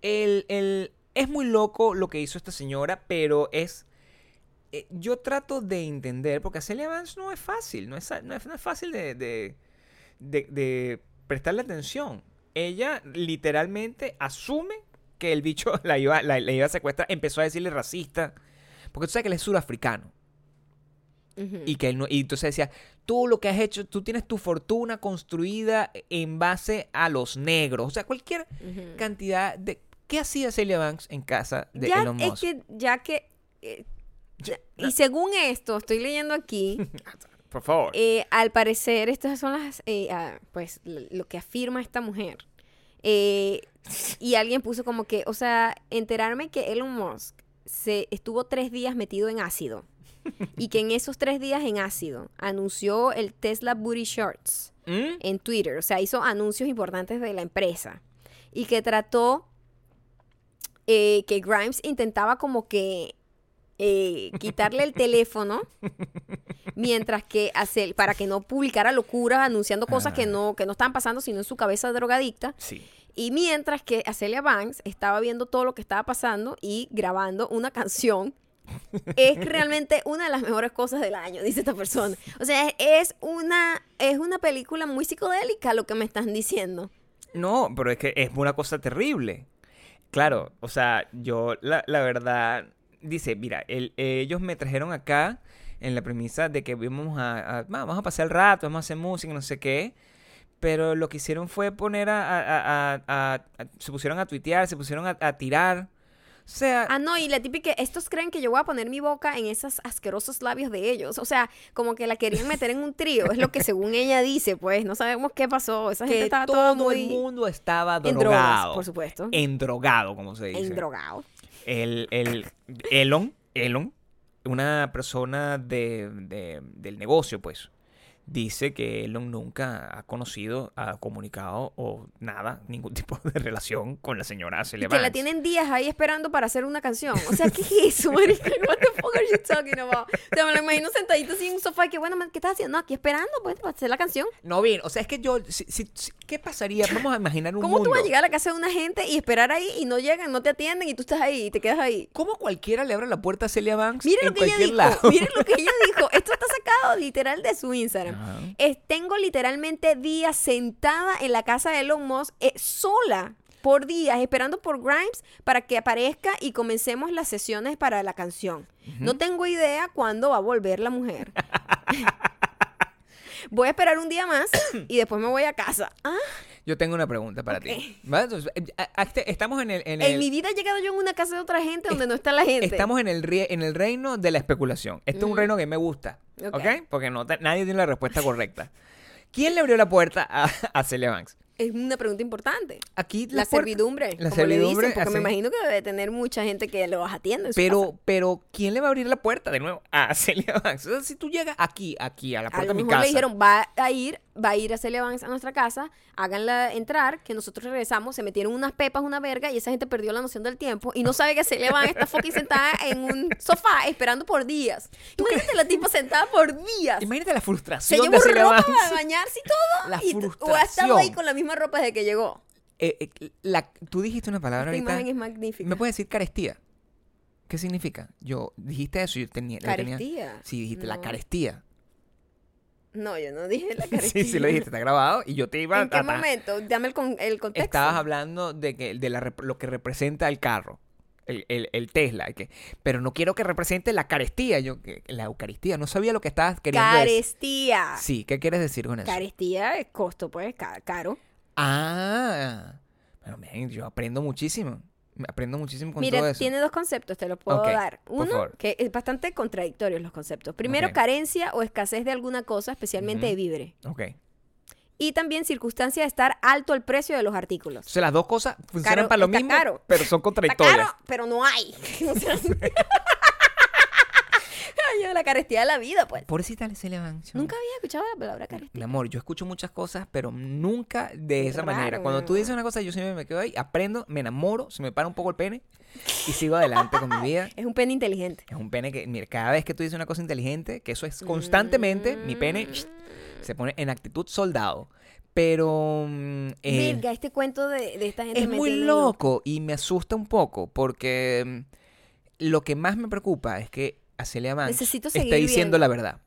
S2: El, el- es muy loco lo que hizo esta señora, pero es eh, yo trato de entender porque Celia Vance no es fácil, no es, no es, no es fácil de, de, de- de prestarle atención. Ella literalmente asume que el bicho la iba, la, la iba a secuestrar, empezó a decirle racista, porque tú sabes que él es surafricano. Y que él no- y entonces decía, tú lo que has hecho, tú tienes tu fortuna construida en base a los negros. O sea, cualquier cantidad de... ¿Qué hacía Celia Banks en casa de
S1: ya
S2: Elon
S1: es
S2: Musk?
S1: que, ya que. eh,
S2: Ya-
S1: y según esto, estoy leyendo aquí,
S2: Por favor.
S1: eh, al parecer, estas son las. eh, ah, pues lo que afirma esta mujer. Y alguien puso como que, o sea, enterarme que Elon Musk se estuvo tres días metido en ácido. y que en esos tres días en ácido anunció el Tesla Booty Shorts
S2: ¿Mm?
S1: en Twitter. O sea, hizo anuncios importantes de la empresa. Y que trató eh, que Grimes intentaba como que eh, quitarle el teléfono mientras que hacer, para que no publicara locuras anunciando cosas que
S2: Ah.
S1: no, que no estaban pasando sino en su cabeza drogadicta.
S2: Sí.
S1: Y mientras que Acelia Banks estaba viendo todo lo que estaba pasando y grabando una canción. Es realmente una de las mejores cosas del año, dice esta persona. O sea, es, una, es una película muy psicodélica lo que me están diciendo.
S2: No, pero es que es una cosa terrible. Claro, o sea, yo la, la verdad, dice, mira, el- ellos me trajeron acá en la premisa de que vamos a, a- "Va, vamos a pasar el rato, vamos a hacer música, no sé qué. Pero lo que hicieron fue poner a, a- se pusieron a tuitear, se pusieron a tirar. Sea,
S1: Ah, no, y la típica, estos creen que yo voy a poner mi boca en esos asquerosos labios de ellos. O sea, como que la querían meter en un trío. Es lo que según ella dice, pues. No sabemos qué pasó. Esa gente estaba
S2: todo el mundo estaba
S1: en
S2: drogado.
S1: drogas, por supuesto.
S2: En drogado, como se dice.
S1: En drogado.
S2: el, el Elon Elon, una persona de, de- del negocio, pues, dice que Elon nunca ha conocido, ha comunicado o nada, ningún tipo de relación con la señora Celia
S1: que la tienen días ahí esperando para hacer una canción. O sea, ¿qué es eso, marica? What the fuck are you talking about? O sea, me lo imagino sentadito así en un sofá y que, bueno, ¿qué estás haciendo? No, aquí esperando, pues, para hacer la canción.
S2: No, bien, o sea, es que yo, si- si- si- ¿qué pasaría? Vamos a imaginar un
S1: ¿Cómo
S2: mundo.
S1: tú vas a llegar a la casa de una gente y esperar ahí y no llegan, no te atienden y tú estás ahí y te quedas ahí?
S2: ¿Cómo cualquiera le abre la puerta a Celia Banks
S1: Miren
S2: en
S1: lo que ella dijo.
S2: lado?
S1: Miren lo que ella dijo. Esto está sacado literal de su Instagram.
S2: Ajá.
S1: Es- tengo literalmente días sentada en la casa de Elon Musk eh, sola por días esperando por Grimes para que aparezca y comencemos las sesiones para la canción. No tengo idea cuándo va a volver la mujer. voy a esperar un día más y después me voy a casa. Ah,
S2: Yo tengo una pregunta para ti. ¿Vale? Entonces, eh, a- a- este- estamos en el, en
S1: mi vida he llegado yo en una casa de otra gente donde no está la gente.
S2: estamos en el en el reino de la especulación. Este es un
S1: Ujú.
S2: reino que me gusta,
S1: Ok.
S2: Porque no nadie tiene la respuesta correcta. ¿Quién le abrió la puerta a, a Celia Banks?
S1: Es una pregunta importante.
S2: Aquí
S1: La
S2: puerta-
S1: servidumbre,
S2: La
S1: como
S2: servidumbre,
S1: le dicen, porque me imagino que debe tener mucha gente que los atiende en su casa.
S2: Pero, pero, ¿quién le va a abrir la puerta de nuevo a Celia Banks? O sea, si tú llegas aquí, aquí, a la
S1: A
S2: puerta
S1: lo
S2: de mi
S1: mejor
S2: casa.
S1: le dijeron, va a ir, va a ir a Celia Banks a nuestra casa, háganla entrar, que nosotros regresamos, se metieron unas pepas, una verga, y esa gente perdió la noción del tiempo y no sabe que Celia Banks está fucking sentada en un sofá esperando por días. Imagínate la tipa sentada por días.
S2: Imagínate la
S1: Se
S2: frustración
S1: llevó
S2: de Celia
S1: ropa
S2: Banks.
S1: para bañarse y todo.
S2: La
S1: y o ha estado ahí con la misma ropa desde que llegó.
S2: Eh, eh, la- tú dijiste una palabra
S1: Esta
S2: ahorita.
S1: imagen es magnífica.
S2: ¿Me puedes decir carestía? ¿Qué significa? Yo dijiste eso y yo tenía,
S1: Carestía.
S2: Sí, dijiste la carestía.
S1: No, yo no dije la carestía.
S2: Sí, sí lo dijiste, está grabado y yo te iba
S1: ¿En qué
S2: a
S1: momento? Dame el, con- el contexto.
S2: Estabas hablando de que de la lo que representa el carro, el, el- el Tesla, que, pero no quiero que represente la carestía, yo la Eucaristía, no sabía lo que estabas queriendo decir.
S1: Carestía.
S2: Sí, ¿qué quieres decir con eso?
S1: Carestía es costo, pues, ca- caro.
S2: Ah, bueno, man, yo aprendo muchísimo, aprendo muchísimo con todo
S1: Mira,
S2: eso.
S1: tiene dos conceptos, te los puedo dar. Uno, que es bastante contradictorios los conceptos. Primero, carencia o escasez de alguna cosa, especialmente de víveres.
S2: Ok.
S1: Y también circunstancia de estar alto el precio de los artículos.
S2: Entonces las dos cosas funcionan
S1: Caro,
S2: para lo
S1: está
S2: mismo,
S1: caro.
S2: pero son
S1: Está
S2: contradictorias.
S1: caro, pero no hay. La carestía de la vida, pues.
S2: Pobrecita Celia Banks.
S1: Nunca había escuchado la palabra carestía.
S2: Mi amor, yo escucho muchas cosas, pero nunca de
S1: Qué
S2: esa manera. Cuando tú dices una cosa, yo siempre me quedo ahí, aprendo, me enamoro, se me para un poco el pene y sigo adelante con mi vida.
S1: Es un pene inteligente.
S2: Es un pene que, mira, cada vez que tú dices una cosa inteligente, que eso es constantemente, mi pene se pone en actitud soldado. Pero mm, eh,
S1: Virga, este cuento de, de esta gente
S2: es muy loco y me asusta un poco porque mm, lo que más me preocupa es que a Celia Banks
S1: Necesito
S2: está
S1: seguir
S2: diciendo
S1: viendo.
S2: la verdad.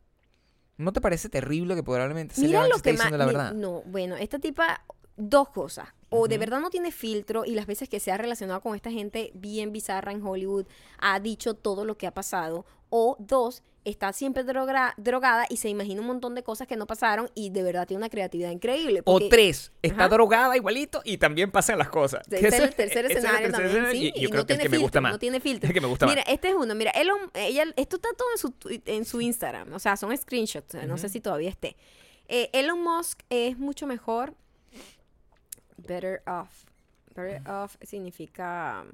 S2: ¿No te parece terrible que probablemente Celia
S1: Mira
S2: Banks
S1: lo
S2: esté
S1: que más.
S2: diciendo la verdad?
S1: No, bueno, esta tipa, dos cosas. O de verdad no tiene filtro y las veces que se ha relacionado con esta gente bien bizarra en Hollywood ha dicho todo lo que ha pasado. O dos, está siempre droga- drogada y se imagina un montón de cosas que no pasaron y de verdad tiene una creatividad increíble.
S2: O tres, está
S1: Ajá.
S2: drogada igualito y también pasan las cosas.
S1: ese es el tercer
S2: es el
S1: escenario
S2: tercer
S1: también,
S2: escenario
S1: sí,
S2: y
S1: y
S2: yo creo
S1: no
S2: que es
S1: tiene
S2: el que me gusta
S1: filtro,
S2: más.
S1: no tiene filtro.
S2: El que me gusta
S1: Mira,
S2: más.
S1: este es uno. Mira, Elon, ella, esto está todo en su, twi- en su Instagram. O sea, son screenshots. No sé si todavía esté. Eh, Elon Musk es mucho mejor. Better off. Better off significa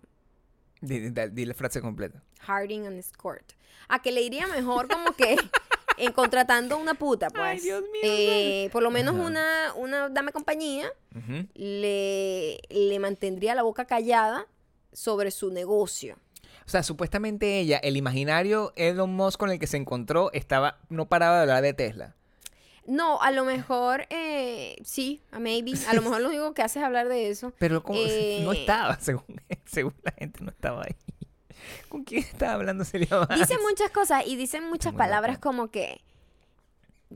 S2: Di, la frase completa.
S1: harding and escort. A que le iría mejor como que en contratando una puta, pues.
S2: Ay, Dios mío,
S1: Eh, por lo menos
S2: Ajá.
S1: una, una dame compañía le, le mantendría la boca callada sobre su negocio.
S2: O sea, supuestamente ella, el imaginario Elon Musk con el que se encontró, estaba, no paraba de hablar de Tesla.
S1: No, a lo mejor eh, sí, a maybe. A lo mejor lo único que hace es hablar de eso.
S2: Pero como, no
S1: Eh.
S2: estaba, según, según la gente, no estaba ahí. ¿Con quién estaba hablando Celia?
S1: Dicen muchas cosas y dicen muchas
S2: muy
S1: palabras
S2: loco.
S1: como que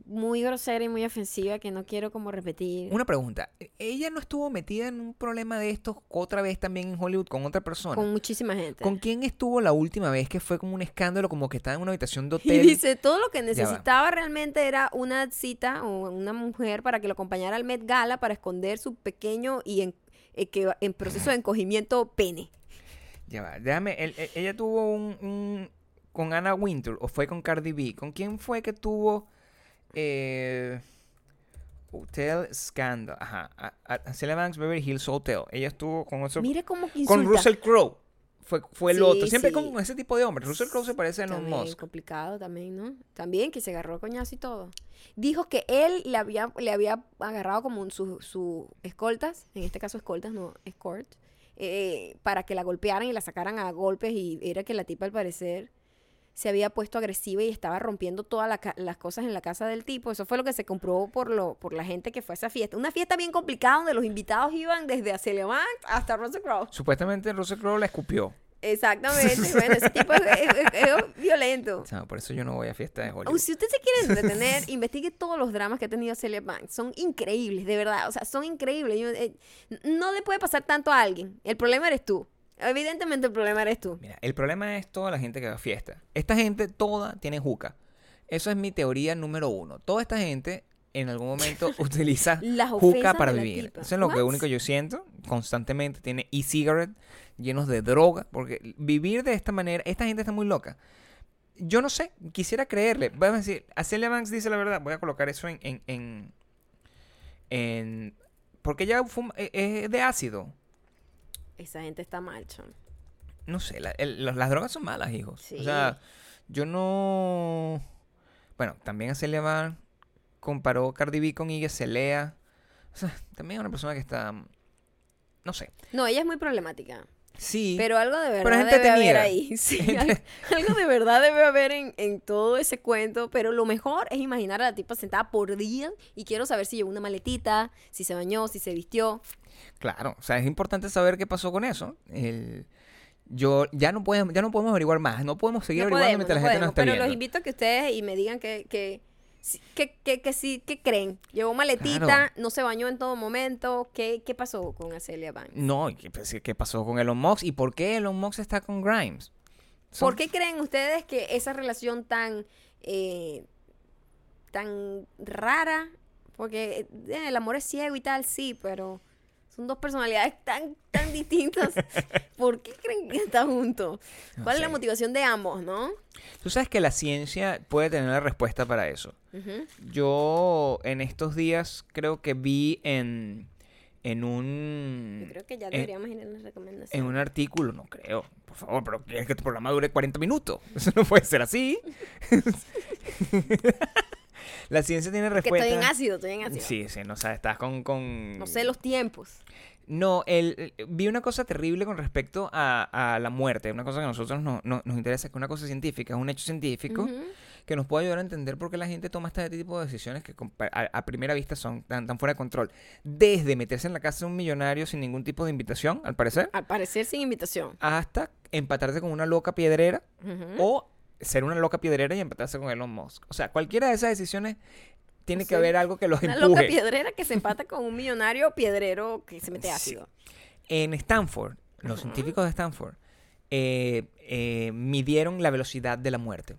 S1: muy grosera y muy ofensiva que no quiero como repetir.
S2: Una pregunta. ¿Ella no estuvo metida en un problema de estos otra vez también en Hollywood con otra persona?
S1: Con muchísima gente.
S2: ¿Con quién estuvo la última vez que fue como un escándalo, como que estaba en una habitación de
S1: Y
S2: hotel?
S1: dice, todo lo que necesitaba realmente era una cita o una mujer para que lo acompañara al Met Gala para esconder su pequeño y en, eh, que, en proceso de encogimiento pene.
S2: Ya va, déjame. el- el- ella tuvo un, un- con Anna Wintour o fue con Cardi B. ¿Con quién fue que tuvo eh, Hotel Scandal? Ajá. A, a- a Celia Banks Beverly Hills Hotel. Ella estuvo con eso.
S1: Mire cómo que
S2: con. Russell Crowe. fue, fue el
S1: Sí,
S2: otro. Siempre
S1: sí.
S2: con ese tipo de hombres. Russell Crowe se parece a Elon Musk.
S1: complicado también, ¿no? También que se agarró a coñazo y todo. Dijo que él le había, le había agarrado como un- su, su escoltas, en este caso escoltas, no escort, eh, para que la golpearan y la sacaran a golpes y era que la tipa al parecer se había puesto agresiva y estaba rompiendo todas la las cosas en la casa del tipo. Eso fue lo que se comprobó por lo por la gente que fue a esa fiesta. Una fiesta bien complicada donde los invitados iban desde Banks hasta Russell Crowe.
S2: Supuestamente Russell Crowe la escupió.
S1: Exactamente. bueno, ese tipo es, es- es- violento.
S2: O sea, por eso yo no voy a fiestas de
S1: Oh,
S2: Hollywood.
S1: si usted se quiere entretener, investigue todos los dramas que ha tenido Celia Banks. Son increíbles, de verdad. O sea, son increíbles. Yo, eh, no le puede pasar tanto a alguien. El problema eres tú. Evidentemente el problema eres tú.
S2: Mira, el problema es toda la gente que va a fiesta. Esta gente toda tiene juca. Eso es mi teoría número uno. Toda esta gente en algún momento utiliza
S1: Las
S2: juca para vivir. Eso es lo que
S1: What?
S2: único yo siento. Constantemente tiene e-cigarette llenos de droga. Porque vivir de esta manera, esta gente está muy loca. Yo no sé, quisiera creerle. Voy a decir, a Celia Banks dice la verdad. Voy a colocar eso en. en, en, en- porque ella fuma- e- es de ácido.
S1: Esa gente está mal, chon.
S2: No sé, la- el- las, drogas son malas, hijos.
S1: Sí.
S2: O sea, yo no. Bueno, también a Celia comparó Cardi B con Iggy Azalea. O sea, también es una persona que está. No sé.
S1: No, ella es muy problemática.
S2: Sí.
S1: Pero algo de verdad
S2: Pero
S1: debe haber ahí. Sí,
S2: Gente-
S1: algo de verdad debe haber en, en todo ese cuento. Pero lo mejor es imaginar a la tipa sentada por días y quiero saber si llevó una maletita, si se bañó, si se vistió.
S2: Claro, o sea, es importante saber qué pasó con eso. El, yo ya no podemos, ya no podemos averiguar más, no podemos seguir
S1: No
S2: averiguando
S1: podemos,
S2: mientras
S1: no
S2: la gente no
S1: podemos,
S2: está
S1: pero
S2: viendo.
S1: los invito a que ustedes y me digan que, que, que, que, que sí, que creen. Llevó maletita,
S2: Claro.
S1: no se bañó en todo momento. ¿Qué, qué pasó con Acelia Banks?
S2: No, ¿y ¿qué, pues, qué pasó con Elon Musk? ¿Y por qué Elon Musk está con Grimes? Son-
S1: ¿Por qué creen ustedes que esa relación tan, eh, tan rara? Porque eh, el amor es ciego y tal, sí, pero son dos personalidades tan, tan distintas. ¿Por qué creen que están juntos?
S2: No
S1: ¿Cuál es
S2: sé.
S1: la motivación de ambos, no?
S2: Tú sabes que la ciencia puede tener la respuesta para eso. Yo en estos días creo que vi en, en
S1: Yo
S2: un
S1: creo que ya deberíamos ir en las recomendaciones.
S2: en un artículo, no creo, por favor, pero quieres que tu programa dure 40 minutos. Eso no puede ser así. la ciencia tiene
S1: que
S2: respuesta.
S1: estoy en ácido, estoy en ácido.
S2: Sí, sí, no sabes, estás con, con...
S1: No sé los tiempos.
S2: No, el, el- vi una cosa terrible con respecto a, a la muerte, una cosa que a nosotros no- no- nos interesa, que es una cosa científica, es un hecho científico que nos puede ayudar a entender por qué la gente toma este tipo de decisiones que a, a primera vista son tan, tan fuera de control. Desde meterse en la casa de un millonario sin ningún tipo de invitación, al parecer,
S1: Al parecer sin invitación.
S2: hasta empatarse con una loca piedrera o ser una loca piedrera y empatarse con Elon Musk. O sea, cualquiera de esas decisiones tiene
S1: O
S2: que haber algo que los
S1: Una
S2: empuje.
S1: loca piedrera que se empata con un millonario piedrero que se mete
S2: Sí.
S1: ácido.
S2: En Stanford, los científicos de Stanford eh, eh, midieron la velocidad de la muerte.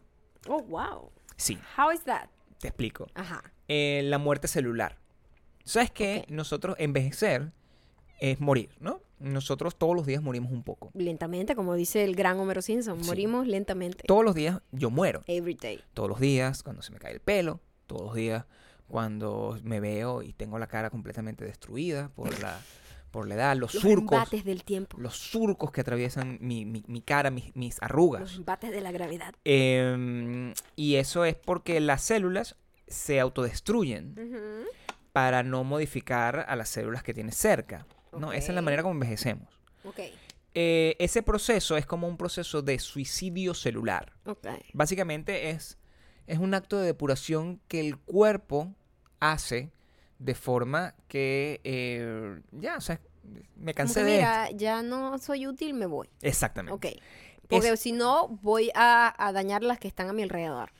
S1: Oh, wow.
S2: Sí,
S1: How is that?
S2: te explico.
S1: Ajá.
S2: Eh, la muerte celular. ¿Sabes que. Nosotros envejecer es morir, ¿no? Nosotros todos los días morimos un poco.
S1: Lentamente, como dice el gran Homero Simpson,
S2: Sí.
S1: morimos lentamente.
S2: Todos los días yo muero.
S1: Every day.
S2: Todos los días cuando se me cae el pelo. Todos los días cuando me veo y tengo la cara completamente destruida por la, por la edad. Los,
S1: Los
S2: surcos.
S1: embates del tiempo.
S2: Los surcos que atraviesan mi, mi- mi cara, mis, mis
S1: Los
S2: arrugas.
S1: embates de la gravedad.
S2: Em, y eso es porque las células se autodestruyen para no modificar a las células que tienes cerca. ¿No? Esa es la manera como envejecemos. Eh, ese proceso es como un proceso de suicidio celular. Básicamente es, es un acto de depuración que el cuerpo hace de forma que eh, ya, o sea, me cansé de
S1: mira, ya no soy útil, me voy.
S2: Exactamente.
S1: Ok. Porque si no, voy a, a dañar las que están a mi alrededor.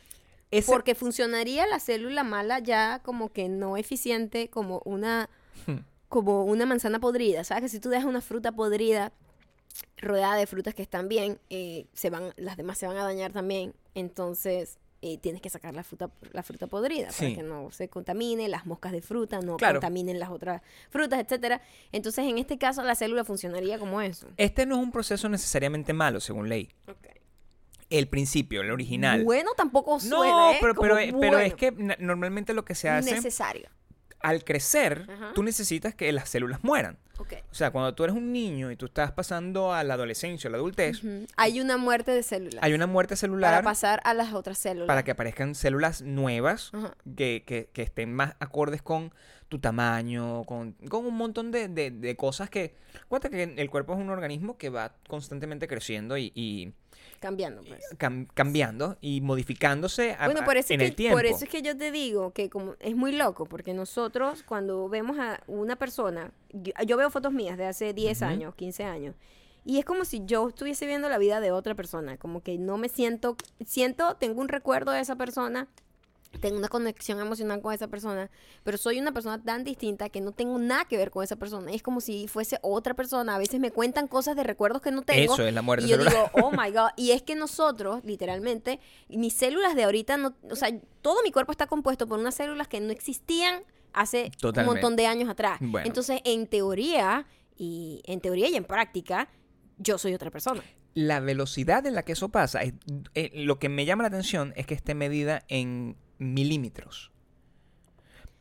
S2: Ese-
S1: Porque funcionaría la célula mala ya como que no eficiente, como una,
S2: Hmm.
S1: Como una manzana podrida. ¿Sabes? Que si tú dejas una fruta podrida rodeada de frutas que están bien, eh, se van, las demás se van a dañar también. Entonces, eh, tienes que sacar la fruta, la fruta podrida
S2: Sí.
S1: para que no se contamine, las moscas de fruta no
S2: Claro.
S1: contaminen las otras frutas, etcétera. Entonces, en este caso, la célula funcionaría como eso.
S2: Este no es un proceso necesariamente malo, según ley. El principio, el original.
S1: Bueno, tampoco suena,
S2: no,
S1: ¿eh?
S2: pero, pero, pero es que normalmente lo que se hace
S1: necesario.
S2: Al crecer,
S1: Ajá.
S2: tú necesitas que las células mueran. O sea, cuando tú eres un niño y tú estás pasando a la adolescencia o la adultez.
S1: Hay una muerte de células.
S2: hay una muerte
S1: para
S2: celular
S1: pasar a las otras células.
S2: para que aparezcan células nuevas que, que- que estén más acordes con tu tamaño, con, con un montón de, de- de cosas que... Cuenta que el cuerpo es un organismo que va constantemente creciendo y, y
S1: Cambiando, pues.
S2: cam- cambiando y modificándose a-
S1: Bueno, por eso,
S2: en
S1: es
S2: el
S1: que,
S2: tiempo.
S1: por eso es que yo te digo que como es muy loco, porque nosotros cuando vemos a una persona, yo, yo veo fotos mías de hace 10
S2: Ujú.
S1: años, 15 años, y es como si yo estuviese viendo la vida de otra persona, como que no me siento, siento, tengo un recuerdo de esa persona, tengo una conexión emocional con esa persona, pero soy una persona tan distinta que no tengo nada que ver con esa persona. Es como si fuese otra persona. A veces me cuentan cosas de recuerdos que no tengo.
S2: Eso es la muerte
S1: Y yo
S2: celular.
S1: digo, oh my God. Y es que nosotros, literalmente, mis células de ahorita, no, o sea, todo mi cuerpo está compuesto por unas células que no existían hace
S2: Totalmente.
S1: un montón de años atrás.
S2: Bueno.
S1: Entonces, en teoría, y en teoría y en práctica, yo soy otra persona.
S2: La velocidad en la que eso pasa, es- eh, lo que me llama la atención es que esté medida en milímetros.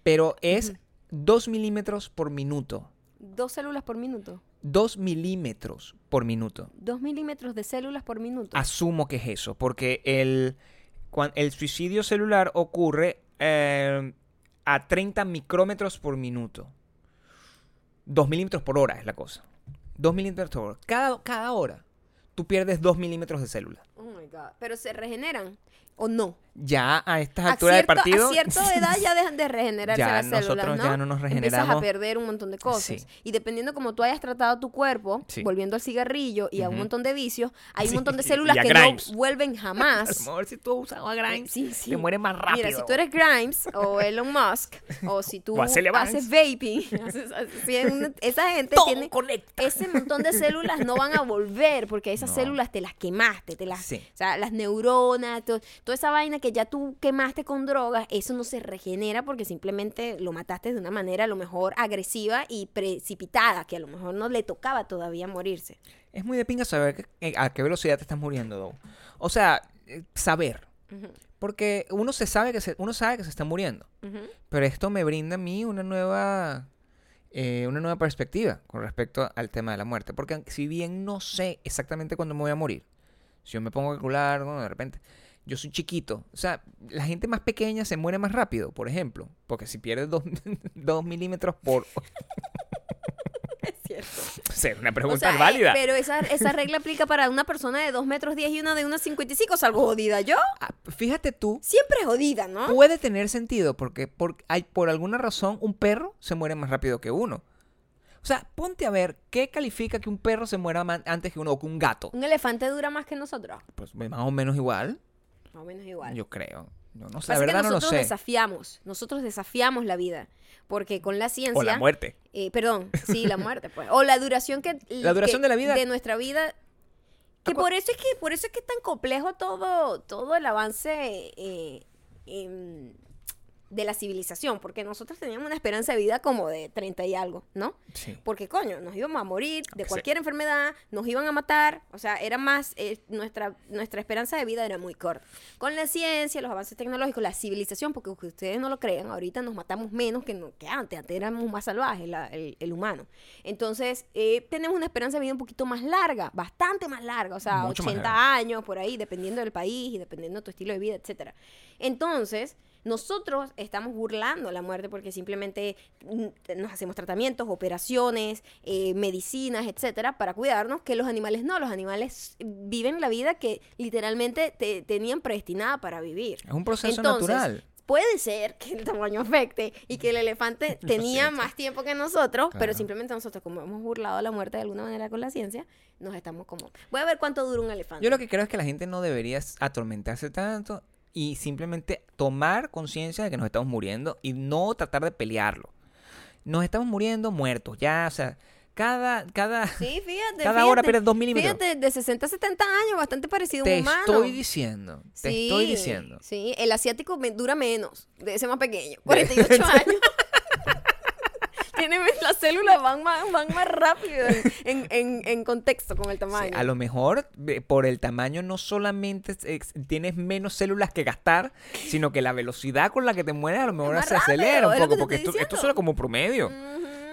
S2: Pero es 2 milímetros por minuto.
S1: Dos células por minuto.
S2: 2 milímetros por minuto.
S1: Dos milímetros de células por minuto.
S2: Asumo que es eso, porque el, el suicidio celular ocurre eh, a 30 micrómetros por minuto. 2 milímetros por hora es la cosa. 2 milímetros por hora. Cada, cada hora tú pierdes 2 milímetros de célula.
S1: Oh my God. Pero se regeneran o no.
S2: Ya a estas
S1: A,
S2: alturas del
S1: cierto-
S2: partido.
S1: a cierta edad ya dejan de regenerarse
S2: Ya
S1: las células, ¿no?
S2: ya no nos
S1: Empiezas a
S2: regeneramos.
S1: perder un montón de cosas.
S2: Sí.
S1: Y dependiendo como tú hayas tratado tu cuerpo,
S2: Sí.
S1: volviendo al cigarrillo y a un montón de vicios, hay
S2: Sí,
S1: un montón de células
S2: a
S1: que
S2: Grimes.
S1: no vuelven
S2: A
S1: jamás.
S2: lo mejor si tú has usado a Grimes, te mueres más rápido.
S1: Mira, si tú eres Grimes o Elon Musk, o si tú
S2: O a
S1: haces vaping, haces- haces- si hay una- esa gente
S2: Todo
S1: tiene
S2: conecta.
S1: ese montón de células no van a volver porque esas
S2: No.
S1: células te las quemaste, te las,
S2: Sí.
S1: o sea, las neuronas, to- toda esa vaina que ya tú quemaste con drogas, eso no se regenera porque simplemente lo mataste de una manera a lo mejor agresiva y precipitada, que a lo mejor no le tocaba todavía morirse.
S2: Es muy de pinga saber que- eh, a qué velocidad te estás muriendo, Dow. O sea, eh, saber. Porque uno se sabe que se, uno sabe que se está muriendo.
S1: ujú.
S2: Pero esto me brinda a mí una nueva. eh, una nueva perspectiva con respecto al tema de la muerte. Porque si bien no sé exactamente cuándo me voy a morir, si yo me pongo a calcular, bueno, de repente, yo soy chiquito. O sea, la gente más pequeña se muere más rápido, por ejemplo. Porque si pierdes dos, dos milímetros por.
S1: Es cierto.
S2: O sea, una
S1: O
S2: pregunta
S1: eh,
S2: válida.
S1: pero esa, esa regla aplica para una persona de 2 metros 10 y una de 1,55. Salgo jodida yo.
S2: Ah, fíjate tú,
S1: Siempre jodida, ¿no?
S2: puede tener sentido porque por, hay, por alguna razón un perro se muere más rápido que uno. O sea, ponte a ver qué califica que un perro se muera antes que uno o que un gato.
S1: Un elefante dura más que nosotros.
S2: Pues más o menos igual,
S1: Más o menos igual.
S2: yo creo. Yo no sé, la
S1: que
S2: verdad no lo
S1: nosotros
S2: sé.
S1: desafiamos, nosotros desafiamos la vida, porque con la ciencia,
S2: O la muerte.
S1: eh, perdón, sí, la muerte, pues, o la duración que
S2: La duración
S1: que-
S2: de la vida.
S1: de nuestra vida, que por eso es que por eso es que es tan complejo todo todo el avance eh, de la civilización, porque nosotros teníamos una esperanza de vida como de 30 y algo, ¿no?
S2: Sí.
S1: Porque, coño, nos íbamos a morir de
S2: Sí.
S1: cualquier enfermedad, nos iban a matar, o sea, era más, eh, nuestra, nuestra esperanza de vida era muy corta. Con la ciencia, los avances tecnológicos, la civilización, porque ustedes no lo crean, ahorita nos matamos menos que, no- que antes, antes éramos más salvajes, la- el, el humano. Entonces, eh, tenemos una esperanza de vida un poquito más larga, bastante más larga, o sea,
S2: Mucho más
S1: 80 años por ahí, dependiendo del país y dependiendo de tu estilo de vida, etcétera. Entonces, nosotros estamos burlando la muerte porque simplemente mm, nos hacemos tratamientos, operaciones, eh, medicinas, etcétera, para cuidarnos, que los animales no. Los animales viven la vida que literalmente te- tenían predestinada para vivir.
S2: Es un proceso
S1: Entonces,
S2: natural.
S1: Puede ser que el tamaño afecte y que el elefante tenía más tiempo que nosotros, pero simplemente nosotros, como hemos burlado la muerte de alguna manera con la ciencia, nos estamos como. Voy a ver cuánto dura un elefante.
S2: Yo lo que creo es que la gente no debería atormentarse tanto y simplemente tomar conciencia de que nos estamos muriendo y no tratar de pelearlo. Nos estamos muriendo muertos, ya, o sea, cada, cada,
S1: Sí, fíjate.
S2: cada hora
S1: fíjate,
S2: pierdes dos milímetros.
S1: Fíjate, de 60 a 70 años, bastante parecido a
S2: Te
S1: un humano.
S2: estoy diciendo, te
S1: Sí,
S2: estoy diciendo.
S1: Sí, el asiático dura menos, de ese más pequeño, 48 años. Tiene las células van más, van más rápido en, en, en contexto con el tamaño.
S2: a lo mejor por el tamaño no solamente es- es- tienes menos células que gastar, sino que la velocidad con la que te mueves a lo mejor se acelera un poco, porque esto, esto suena como promedio.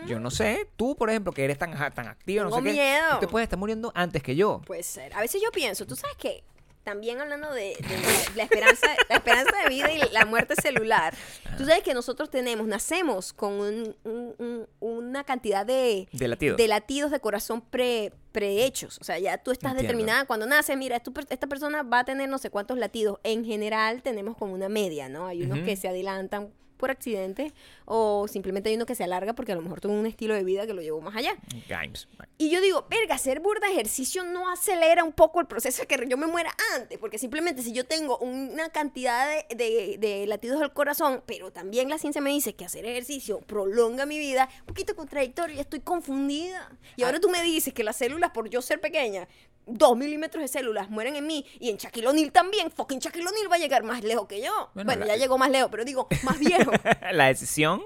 S2: Yo no sé, tú por ejemplo, que eres tan, tan activa, no sé qué, tú te puedes estar muriendo antes que yo.
S1: Puede ser. A veces yo pienso, tú sabes que también hablando de, de la, la esperanza, la esperanza de vida y la muerte celular, tú sabes que nosotros tenemos, nacemos con un- un- un- una cantidad de,
S2: De latidos.
S1: de latidos de corazón pre, prehechos. O sea, ya tú estás
S2: Entiendo.
S1: determinada cuando naces, mira, esta persona va a tener no sé cuántos latidos. En general tenemos como una media, ¿no? Hay unos que se adelantan por accidente o simplemente hay uno que se alarga porque a lo mejor tuvo un estilo de vida que lo llevó más allá.
S2: Games.
S1: Y yo digo, verga, hacer burda ejercicio no acelera un poco el proceso de que yo me muera antes, porque simplemente si yo tengo una cantidad de, de- de latidos del corazón, pero también la ciencia me dice que hacer ejercicio prolonga mi vida, un poquito contradictorio, y estoy confundida. Y ahora tú me dices que las células, por yo ser pequeña, dos milímetros de células mueren en mí, y en Shaquille O'Neal también, fucking Shaquille O'Neal va a llegar más lejos que yo.
S2: Bueno,
S1: Bueno,
S2: la-
S1: ya llegó más lejos, pero digo, más viejo.
S2: la decisión,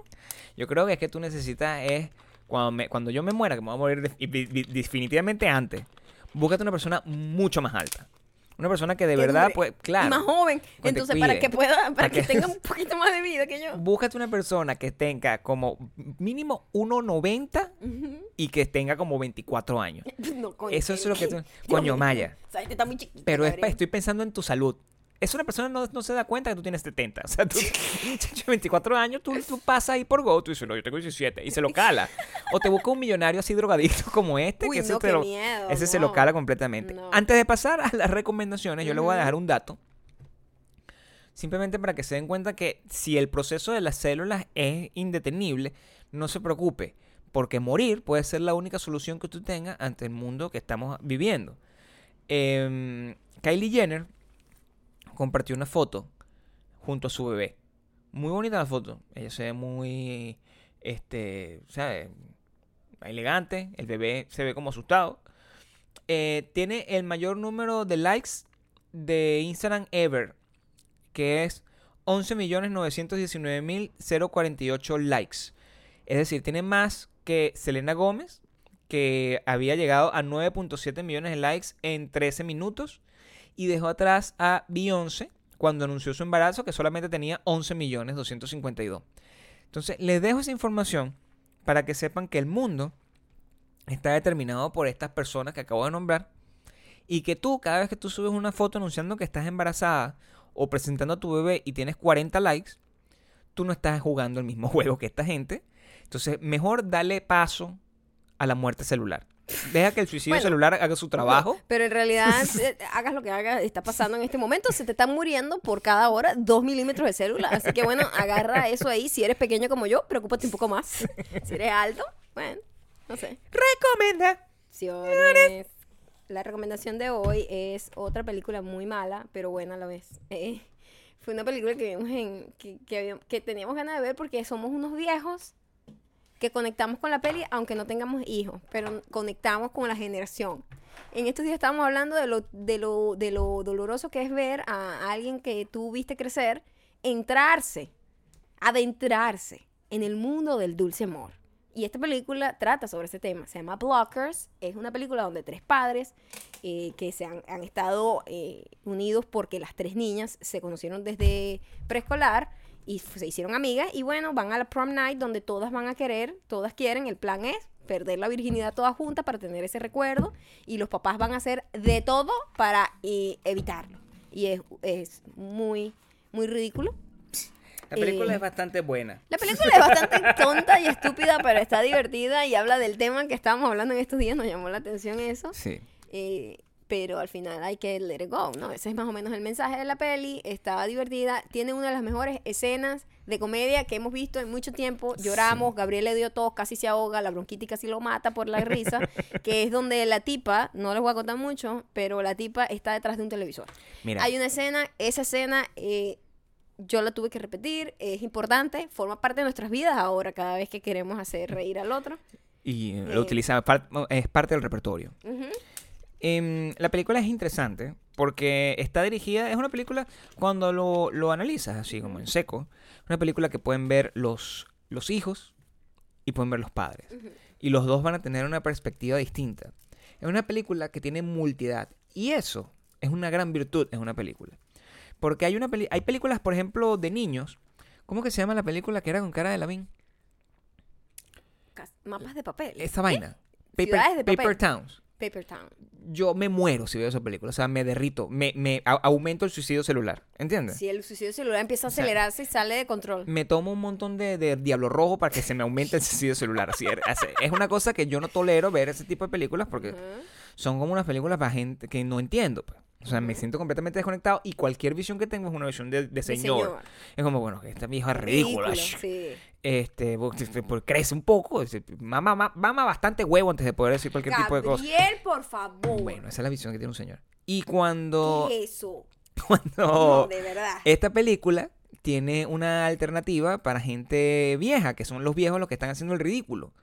S2: yo creo que es que tú necesitas es, cuando, me- cuando yo me muera, que me voy a morir de- y- definitivamente antes, búscate una persona mucho más alta. Una persona que de verdad,
S1: dure.
S2: pues, claro.
S1: Y más joven. Entonces, para que pueda, para,
S2: Para
S1: que,
S2: que-
S1: tenga un poquito más de vida que yo.
S2: Búscate una persona que tenga como mínimo 1,90
S1: Ujú.
S2: y que tenga como 24 años.
S1: No, coño,
S2: Eso es lo que tú- coño. Maya.
S1: O sea, este está muy chiquito.
S2: Pero es, estoy pensando en tu salud. Es una persona no, no se da cuenta que tú tienes 70. O sea, tú, un muchacho de 24 años, tú, tú pasas ahí por Go, tú dices, no, yo tengo 17, y se lo cala. O te busca un millonario así drogadicto como este,
S1: Uy,
S2: que ese,
S1: no,
S2: te
S1: qué
S2: lo,
S1: miedo,
S2: ese se
S1: no.
S2: lo cala completamente.
S1: No.
S2: Antes de pasar a las recomendaciones, yo le voy a dejar un dato. Simplemente para que se den cuenta que si el proceso de las células es indetenible, no se preocupe, porque morir puede ser la única solución que tú tengas ante el mundo que estamos viviendo. Em, Kylie Jenner compartió una foto junto a su bebé. Muy bonita la foto. Ella se ve muy, este. Elegante. El bebé se ve como asustado. Eh, tiene el mayor número de likes de Instagram ever, que es 11.919.048 likes. Es decir, tiene más que Selena Gómez, que había llegado a 9.7 millones de likes en 13 minutos, y dejó atrás a Beyoncé cuando anunció su embarazo, que solamente tenía 11 millones 252. Entonces, les dejo esa información para que sepan que el mundo está determinado por estas personas que acabo de nombrar y que tú, cada vez que tú subes una foto anunciando que estás embarazada o presentando a tu bebé y tienes 40 likes, tú no estás jugando el mismo juego que esta gente. Entonces, mejor dale paso a la muerte celular. Deja que el suicidio
S1: Bueno,
S2: celular haga su trabajo.
S1: Pero en realidad, eh, hagas lo que hagas, está pasando en este momento, se te están muriendo por cada hora dos milímetros de célula. Así que bueno, agarra eso ahí. Si eres pequeño como yo, preocúpate un poco más. Si eres alto, bueno, no sé.
S2: Recomienda.
S1: Recomendaciones. La recomendación de hoy es otra película muy mala, pero buena a la vez. Eh, fue una película que vimos en, que, que teníamos ganas de ver porque somos unos viejos que conectamos con la peli aunque no tengamos hijos, pero conectamos con la generación. En estos días estábamos hablando de lo, de lo, de lo doloroso que es ver a alguien que tú viste crecer entrarse, adentrarse en el mundo del dulce amor. Y esta película trata sobre ese tema. Se llama Blockers. Es una película donde tres padres eh, que se han, han estado eh, unidos porque las tres niñas se conocieron desde preescolar y se hicieron amigas. Y bueno, van a la prom night donde todas van a querer, todas quieren. El plan es perder la virginidad todas juntas para tener ese recuerdo. Y los papás van a hacer de todo para eh, evitarlo. Y es, es muy, muy ridículo.
S2: La película
S1: Eh,
S2: es bastante buena.
S1: La película es bastante tonta y estúpida, pero está divertida y habla del tema que estábamos hablando en estos días. Nos llamó la atención eso.
S2: Sí.
S1: Eh, pero al final hay que let it go, ¿no? Ese es más o menos el mensaje de la peli. Estaba divertida. Tiene una de las mejores escenas de comedia que hemos visto en mucho tiempo. Lloramos, Gabriel le dio tos, casi se ahoga, la bronquitis casi lo mata por la risa. que es donde la tipa, no les voy a contar mucho, pero la tipa está detrás de un televisor.
S2: Mira,
S1: Hay una escena, esa escena eh, yo la tuve que repetir, es importante, forma parte de nuestras vidas ahora cada vez que queremos hacer reír al otro.
S2: y eh, lo utiliza, es parte del repertorio.
S1: Ujú.
S2: Em, la película es interesante porque está dirigida, es una película cuando lo, lo analizas así como en seco, una película que pueden ver los, los hijos y pueden ver los padres. Y los dos van a tener una perspectiva distinta. Es una película que tiene multidad. Y eso es una gran virtud en una película. Porque hay, una peli hay películas, por ejemplo, de niños. ¿Cómo que se llama la película que era con cara de Lavín?
S1: Mapas de papel.
S2: Esa vaina.
S1: Ciudades de
S2: Paper,
S1: papel.
S2: Paper Towns.
S1: Paper Town.
S2: Yo me muero si veo esa película. O sea, me derrito. Me, me a- aumento el suicidio celular. ¿Entiendes?
S1: Si el suicidio celular empieza a
S2: O sea,
S1: acelerarse y sale de control.
S2: me tomo un montón de, de diablo rojo para que se me aumente el suicidio celular. Así es, es una cosa que yo no tolero ver ese tipo de películas porque son como unas películas para gente que no entiendo. pues. O sea, me siento completamente desconectado y cualquier visión que tengo es una visión de, de señor. Es como, bueno, esta vieja es ridícula.
S1: Sí.
S2: Este, pues, crece un poco. Mama, ma- mama bastante huevo antes de poder decir cualquier tipo de cosa.
S1: Gabriel, por favor.
S2: Bueno, esa es la visión que tiene un señor. Y cuando,
S1: ¿Qué es eso?
S2: cuando
S1: No, de verdad.
S2: esta película tiene una alternativa para gente vieja, que son los viejos los que están haciendo el ridículo,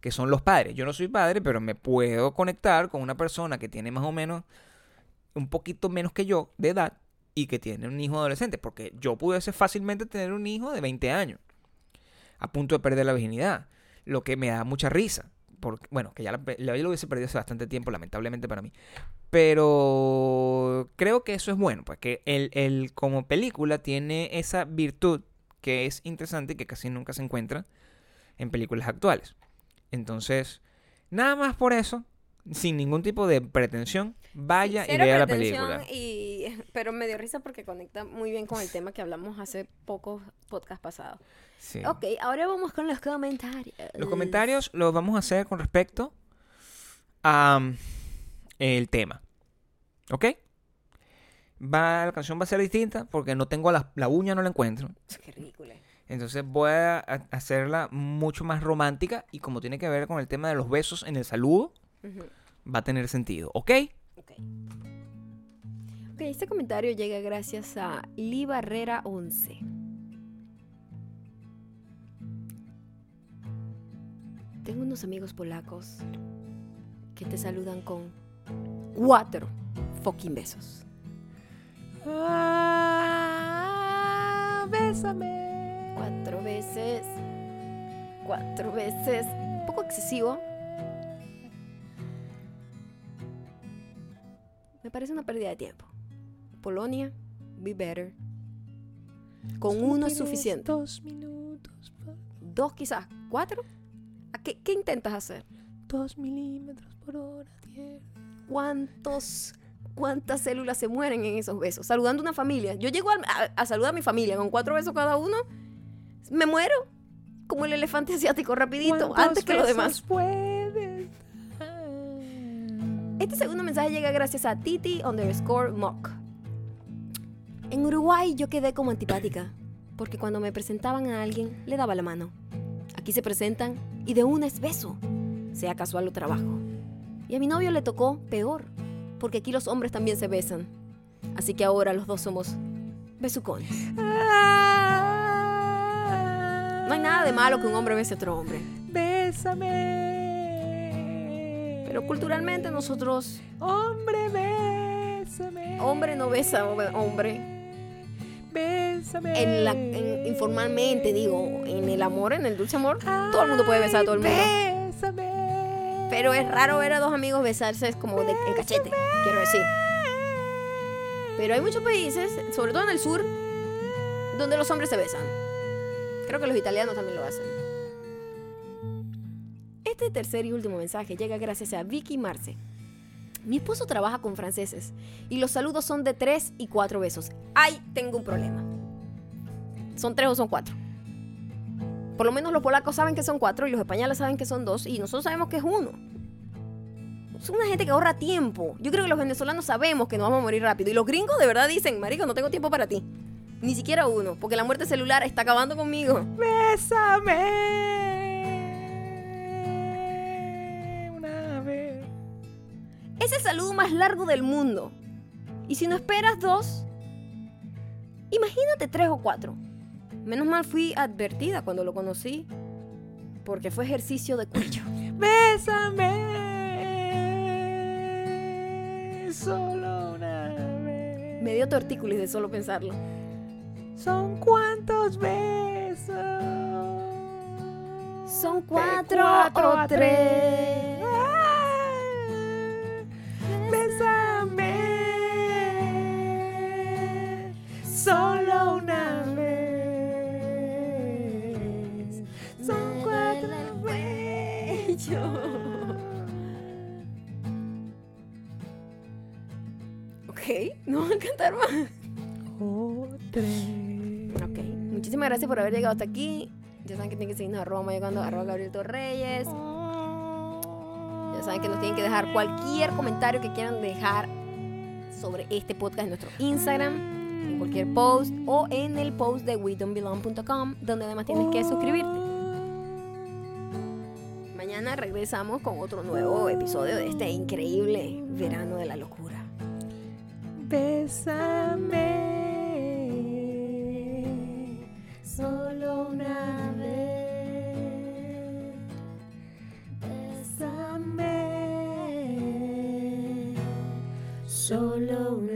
S2: que son los padres. Yo no soy padre, pero me puedo conectar con una persona que tiene más o menos un poquito menos que yo de edad y que tiene un hijo adolescente, porque yo pudiese fácilmente tener un hijo de 20 años a punto de perder la virginidad, lo que me da mucha risa. Porque, bueno, que ya la, la- lo hubiese perdido hace bastante tiempo, lamentablemente para mí. Pero creo que eso es bueno, pues que el, el como película tiene esa virtud que es interesante y que casi nunca se encuentra en películas actuales. Entonces, nada más por eso, sin ningún tipo de pretensión, vaya y vea la película.
S1: Y, pero me dio risa porque conecta muy bien con el tema que hablamos hace pocos podcasts pasados.
S2: Sí.
S1: Ok, ahora vamos con los comentarios.
S2: Los comentarios los vamos a hacer con respecto a um, el tema. ¿Ok? Va, la canción va a ser distinta porque no tengo la, la uña, no la encuentro.
S1: Qué ridículo.
S2: Entonces voy a- hacerla mucho más romántica y como tiene que ver con el tema de los besos en el saludo, Va a tener sentido. ¿Ok?
S1: Ok. Ok, este comentario llega gracias a Lee Barrera 11. Tengo unos amigos polacos que te saludan con cuatro fucking besos.
S2: Ah, bésame.
S1: Cuatro veces. Cuatro veces. Un poco excesivo. Me parece una pérdida de tiempo. Polonia, be better. Con uno es suficiente.
S2: Dos minutos, por-
S1: Dos quizás. ¿Cuatro? ¿A qué, qué intentas hacer?
S2: dos milímetros por hora. tierra.
S1: ¿Cuántos, ¿Cuántas células se mueren en esos besos? Saludando a una familia. Yo llego al- a, a saludar a mi familia con cuatro besos cada uno. Me muero. Como el elefante asiático, rapidito,
S2: ¿Cuántos
S1: antes que los demás. Este segundo mensaje llega gracias a Titi underscore mock. En Uruguay yo quedé como antipática, porque cuando me presentaban a alguien le daba la mano. Aquí se presentan y de una es beso, sea casual o trabajo. Y a mi novio le tocó peor, porque aquí los hombres también se besan. Así que ahora los dos somos besucones. No hay nada de malo que un hombre bese a otro hombre,
S2: Bésame.
S1: Pero culturalmente nosotros,
S2: Hombre, bésame.
S1: hombre no besa hombre.
S2: Bésame.
S1: en la, en- informalmente, digo, en el amor, en el dulce amor, todo el mundo puede besar a todo el mundo.
S2: Bésame.
S1: Pero es raro ver a dos amigos besarse es como de, en cachete, quiero decir. Pero hay muchos países, sobre todo en el sur, donde los hombres se besan. Creo que los italianos también lo hacen. Este tercer y último mensaje llega gracias a Vicky Marce. Mi esposo trabaja con franceses y los saludos son de tres y cuatro besos. ¡Ay, tengo un problema! ¿Son tres o son cuatro? Por lo menos los polacos saben que son cuatro y los españoles saben que son dos y nosotros sabemos que es uno. Es una gente que ahorra tiempo. Yo creo que los venezolanos sabemos que nos vamos a morir rápido y los gringos de verdad dicen, marico, no tengo tiempo para ti. Ni siquiera uno, porque la muerte celular está acabando conmigo.
S2: Bésame.
S1: Es el saludo más largo del mundo. Y si no esperas dos, imagínate tres o cuatro. Menos mal fui advertida cuando lo conocí, porque fue ejercicio de cuello.
S2: Bésame. Solo una vez.
S1: Me dio tortícolis de solo pensarlo.
S2: Son cuántos besos.
S1: Son cuatro, o tres. No van a cantar más.
S2: O tres.
S1: Ok, muchísimas gracias por haber llegado hasta aquí. Ya saben que tienen que seguirnos a Roma llegando arroba Gabriel Torreyes. Ya saben que nos tienen que dejar cualquier comentario que quieran dejar sobre este podcast en nuestro Instagram, en cualquier post o en el post de wedon'tbelong.com, donde además tienes que suscribirte. Mañana regresamos con otro nuevo episodio de este increíble verano de la locura.
S2: Bésame solo una vez. Bésame solo una